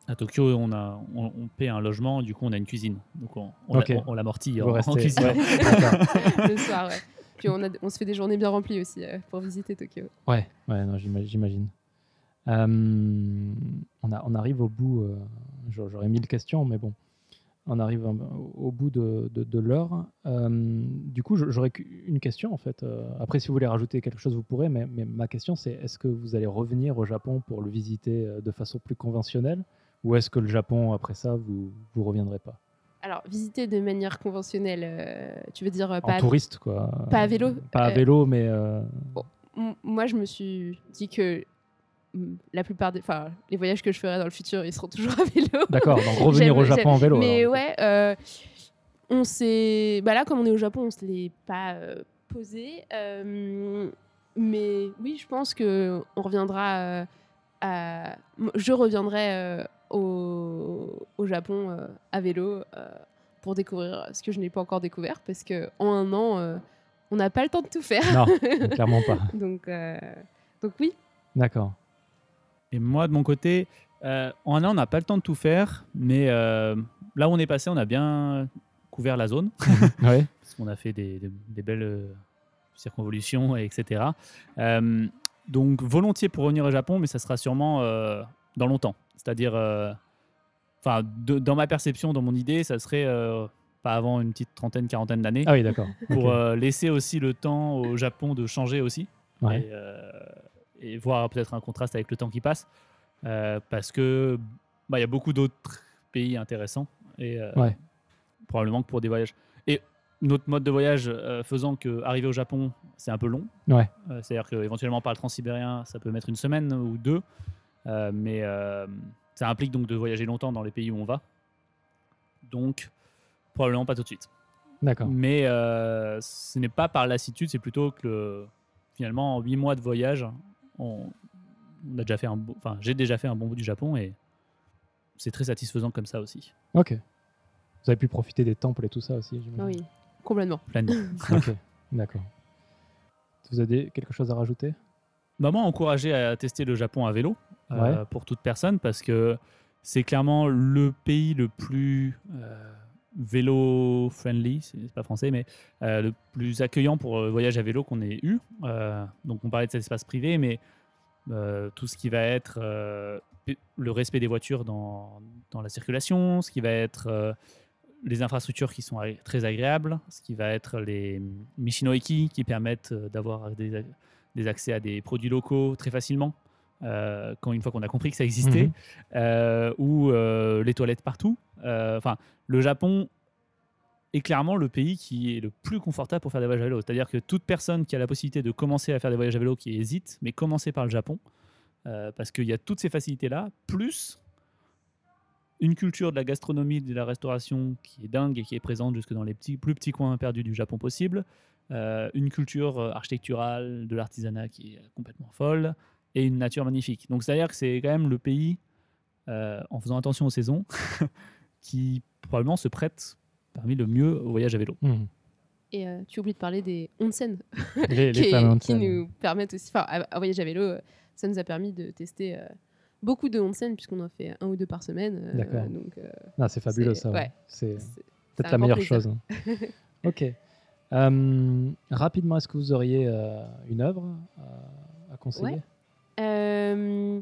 À Tokyo, on, a, on, on paie un logement, du coup on a une cuisine. Donc on, on, Ok. l'a- on- on l'amortit en, cuisine. ouais, d'accord. le soir, ouais. Puis on, a, on se fait des journées bien remplies aussi euh, pour visiter Tokyo. Ouais, ouais, j'imagine. Euh, on, a, on arrive au bout, euh, j'aurais mille questions, mais bon, on arrive au bout de, de- de l'heure. Euh, du coup, j'aurais qu'une question en fait. Après, si vous voulez rajouter quelque chose, vous pourrez, mais, mais ma question c'est est-ce que vous allez revenir au Japon pour le visiter de façon plus conventionnelle ou est-ce que le Japon, après ça, vous vous reviendrez pas? Alors, visiter de manière conventionnelle, tu veux dire En pas, à- touriste, quoi. pas à vélo? Pas à vélo, mais. Moi, je me suis dit que la plupart des, enfin, les voyages que je ferai dans le futur, ils seront toujours à vélo. D'accord, donc revenir au Japon en vélo. Mais alors. ouais, euh, on s'est. Bah là, comme on est au Japon, on se l'est pas euh, posé. euh, mais oui, je pense que on reviendra. à... Je reviendrai au... au Japon à vélo pour découvrir ce que je n'ai pas encore découvert parce que en un an, on n'a pas le temps de tout faire. Non, clairement pas. donc, donc oui. D'accord. Et moi, de mon côté, euh, en un an, on n'a pas le temps de tout faire, mais euh, là où on est passé, on a bien couvert la zone, Ouais. parce qu'on a fait des, des- des belles euh, circonvolutions, et etc. Euh, donc, volontiers pour revenir au Japon, mais ça sera sûrement dans longtemps. C'est-à-dire, enfin, dans ma perception, dans mon idée, ça serait pas avant une petite trentaine, quarantaine d'années, Ah oui, d'accord. pour laisser aussi le temps au Japon de changer aussi Ouais. et, et voir peut-être un contraste avec le temps qui passe euh, parce que bah, il y a beaucoup d'autres pays intéressants et euh, Ouais. probablement que pour des voyages et notre mode de voyage euh, faisant que arriver au Japon, c'est un peu long. Ouais. C'est-à-dire qu'éventuellement par le transsibérien, ça peut mettre une semaine ou deux. Mais ça implique donc de voyager longtemps dans les pays où on va. Donc, probablement pas tout de suite. D'accord. Mais ce n'est pas par lassitude, c'est plutôt que le- finalement, en 8 mois de voyage, on, on a déjà fait un bon- enfin, j'ai déjà fait un bon bout du Japon et c'est très satisfaisant comme ça aussi. Ok. Vous avez pu profiter des temples et tout ça aussi, Ah oui, complètement. Pleinement. Ok, d'accord. Vous avez quelque chose à rajouter? Maman a encouragé à tester le Japon à vélo euh, pour toute personne parce que c'est clairement le pays le plus euh, vélo friendly, c'est pas français, mais euh, le plus accueillant pour le voyage à vélo qu'on ait eu. Euh, donc on parlait de cet espace privé, mais euh, tout ce qui va être euh, le respect des voitures dans, dans la circulation, ce qui va être euh, les infrastructures qui sont très agréables, ce qui va être les Michinoeki qui permettent euh, d'avoir des accès à des produits locaux très facilement, euh, quand une fois qu'on a compris que ça existait, Mhm. euh, ou euh, les toilettes partout. Enfin, le Japon est clairement le pays qui est le plus confortable pour faire des voyages à vélo. C'est-à-dire que toute personne qui a la possibilité de commencer à faire des voyages à vélo qui hésite, mais commencer par le Japon, parce qu'il y a toutes ces facilités-là, plus une culture de la gastronomie, de la restauration qui est dingue et qui est présente jusque dans les petits, plus petits coins perdus du Japon possible, euh, une culture architecturale de l'artisanat qui est complètement folle, et une nature magnifique. Donc c'est-à-dire que c'est quand même le pays, euh, en faisant attention aux saisons, qui probablement se prête parmi le mieux au voyage à vélo. Mhm. Et euh, tu oublies de parler des onsen Les, les qui, qui onsen. nous permettent aussi, enfin, à, à vélo, euh, ça nous a permis de tester euh, beaucoup de onsen puisqu'on en fait un ou deux par semaine. euh, D'accord. donc, euh, Ah, c'est fabuleux c'est- ça. ouais. C'est c'est- peut-être la meilleure plaisir. chose. hein. ok. Euh, rapidement, est-ce que vous auriez euh, une œuvre à, à conseiller? Ouais. Euh,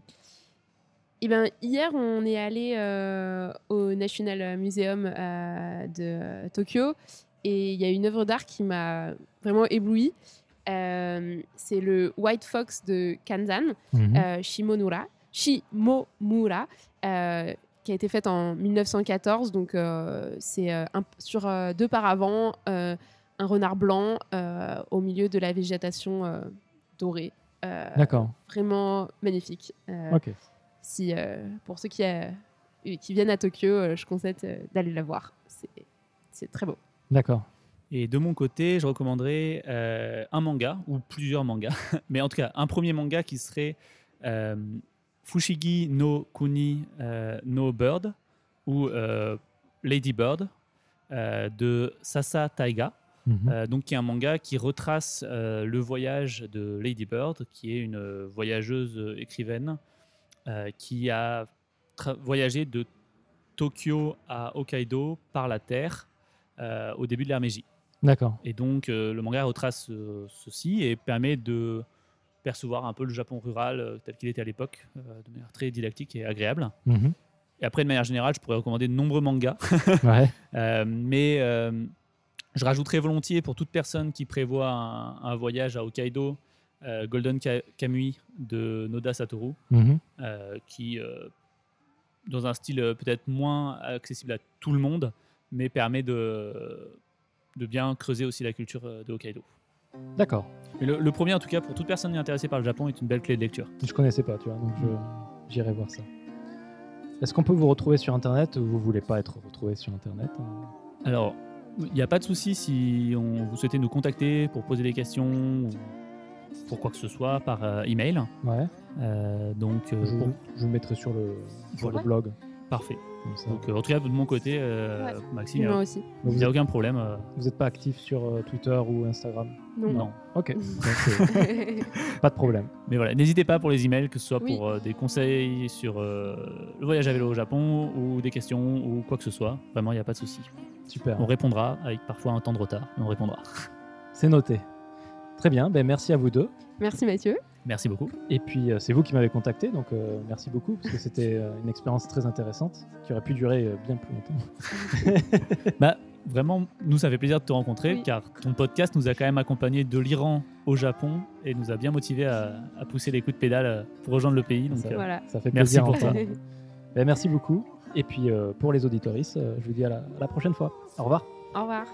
eh ben, hier, on est allé euh, au National Museum euh, de Tokyo et il y a une œuvre d'art qui m'a vraiment ébloui. Euh, c'est le White Fox de Kanzan, euh, Shimonura, Shimomura, qui a été faite en 1914. Donc, c'est sur deux paravents, un renard blanc au milieu de la végétation dorée. Euh, D'accord. Vraiment magnifique. Euh, Ok. si, euh, pour ceux qui, euh, qui viennent à Tokyo, euh, je conseille euh, d'aller la voir. C'est- très beau. D'accord. Et de mon côté, je recommanderais euh, un manga, ou plusieurs mangas, mais en tout cas un premier manga qui serait euh, Fushigi no Kuni euh, no Bird, ou euh, Lady Bird, euh, de Sasa Taiga, Mhm. euh, donc qui est un manga qui retrace euh, le voyage de Lady Bird, qui est une euh, voyageuse euh, écrivaine euh, qui a voyagé de Tokyo à Hokkaido par la terre au début de l'ère Meiji. D'accord. Et donc, le manga retrace ceci et permet de percevoir un peu le Japon rural tel qu'il était à l'époque, de manière très didactique et agréable. Mhm. Et après, de manière générale, je pourrais recommander de nombreux mangas, Ouais. Mais je rajouterais volontiers pour toute personne qui prévoit un, un voyage à Hokkaido, euh, Golden Ka- Kamui de Noda Satoru, Mhm. euh, qui, euh, dans un style peut-être moins accessible à tout le monde, mais permet de, de bien creuser aussi la culture de Hokkaido. D'accord. Le, le premier, en tout cas, pour toute personne intéressée par le Japon, est une belle clé de lecture. Je connaissais pas, tu vois, donc j'irai voir ça. Est-ce qu'on peut vous retrouver sur Internet ou vous voulez pas être retrouvé sur Internet hein? Alors, il n'y a pas de souci si on, vous souhaitez nous contacter pour poser des questions ou pour quoi que ce soit par euh, email. Ouais. Euh, donc, euh, Je, pour- je le mettrai sur le, sur le Voilà. blog. parfait. Donc, euh, en tout cas, de mon côté, euh, Ouais. Maxime, il moi n'y aussi. Donc, a, vous, êtes, aucun problème. euh, vous êtes pas actif sur euh, Twitter ou Instagram? Non. non. Ok. Donc, euh, pas de problème. Mais voilà, n'hésitez pas pour les emails, que ce soit Oui. pour euh, des conseils sur euh, le voyage à vélo au Japon ou des questions ou quoi que ce soit. Vraiment, il n'y a pas de souci. Super. On répondra avec parfois un temps de retard, mais on répondra. C'est noté. Très bien. Ben, merci à vous deux. Merci Mathieu. Merci beaucoup. Et puis, euh, c'est vous qui m'avez contacté, donc euh, merci beaucoup, parce que c'était euh, une expérience très intéressante qui aurait pu durer euh, bien plus longtemps. Bah, vraiment, nous, ça fait plaisir de te rencontrer, Oui. car ton podcast nous a quand même accompagnés de l'Iran au Japon et nous a bien motivés à, à pousser les coups de pédale pour rejoindre le pays. Donc, Ça euh, Voilà. Ça fait Merci plaisir. pour à entendre. Ben, merci beaucoup. Et puis, euh, pour les auditoristes, euh, je vous dis à la- à la prochaine fois. Au revoir. Au revoir.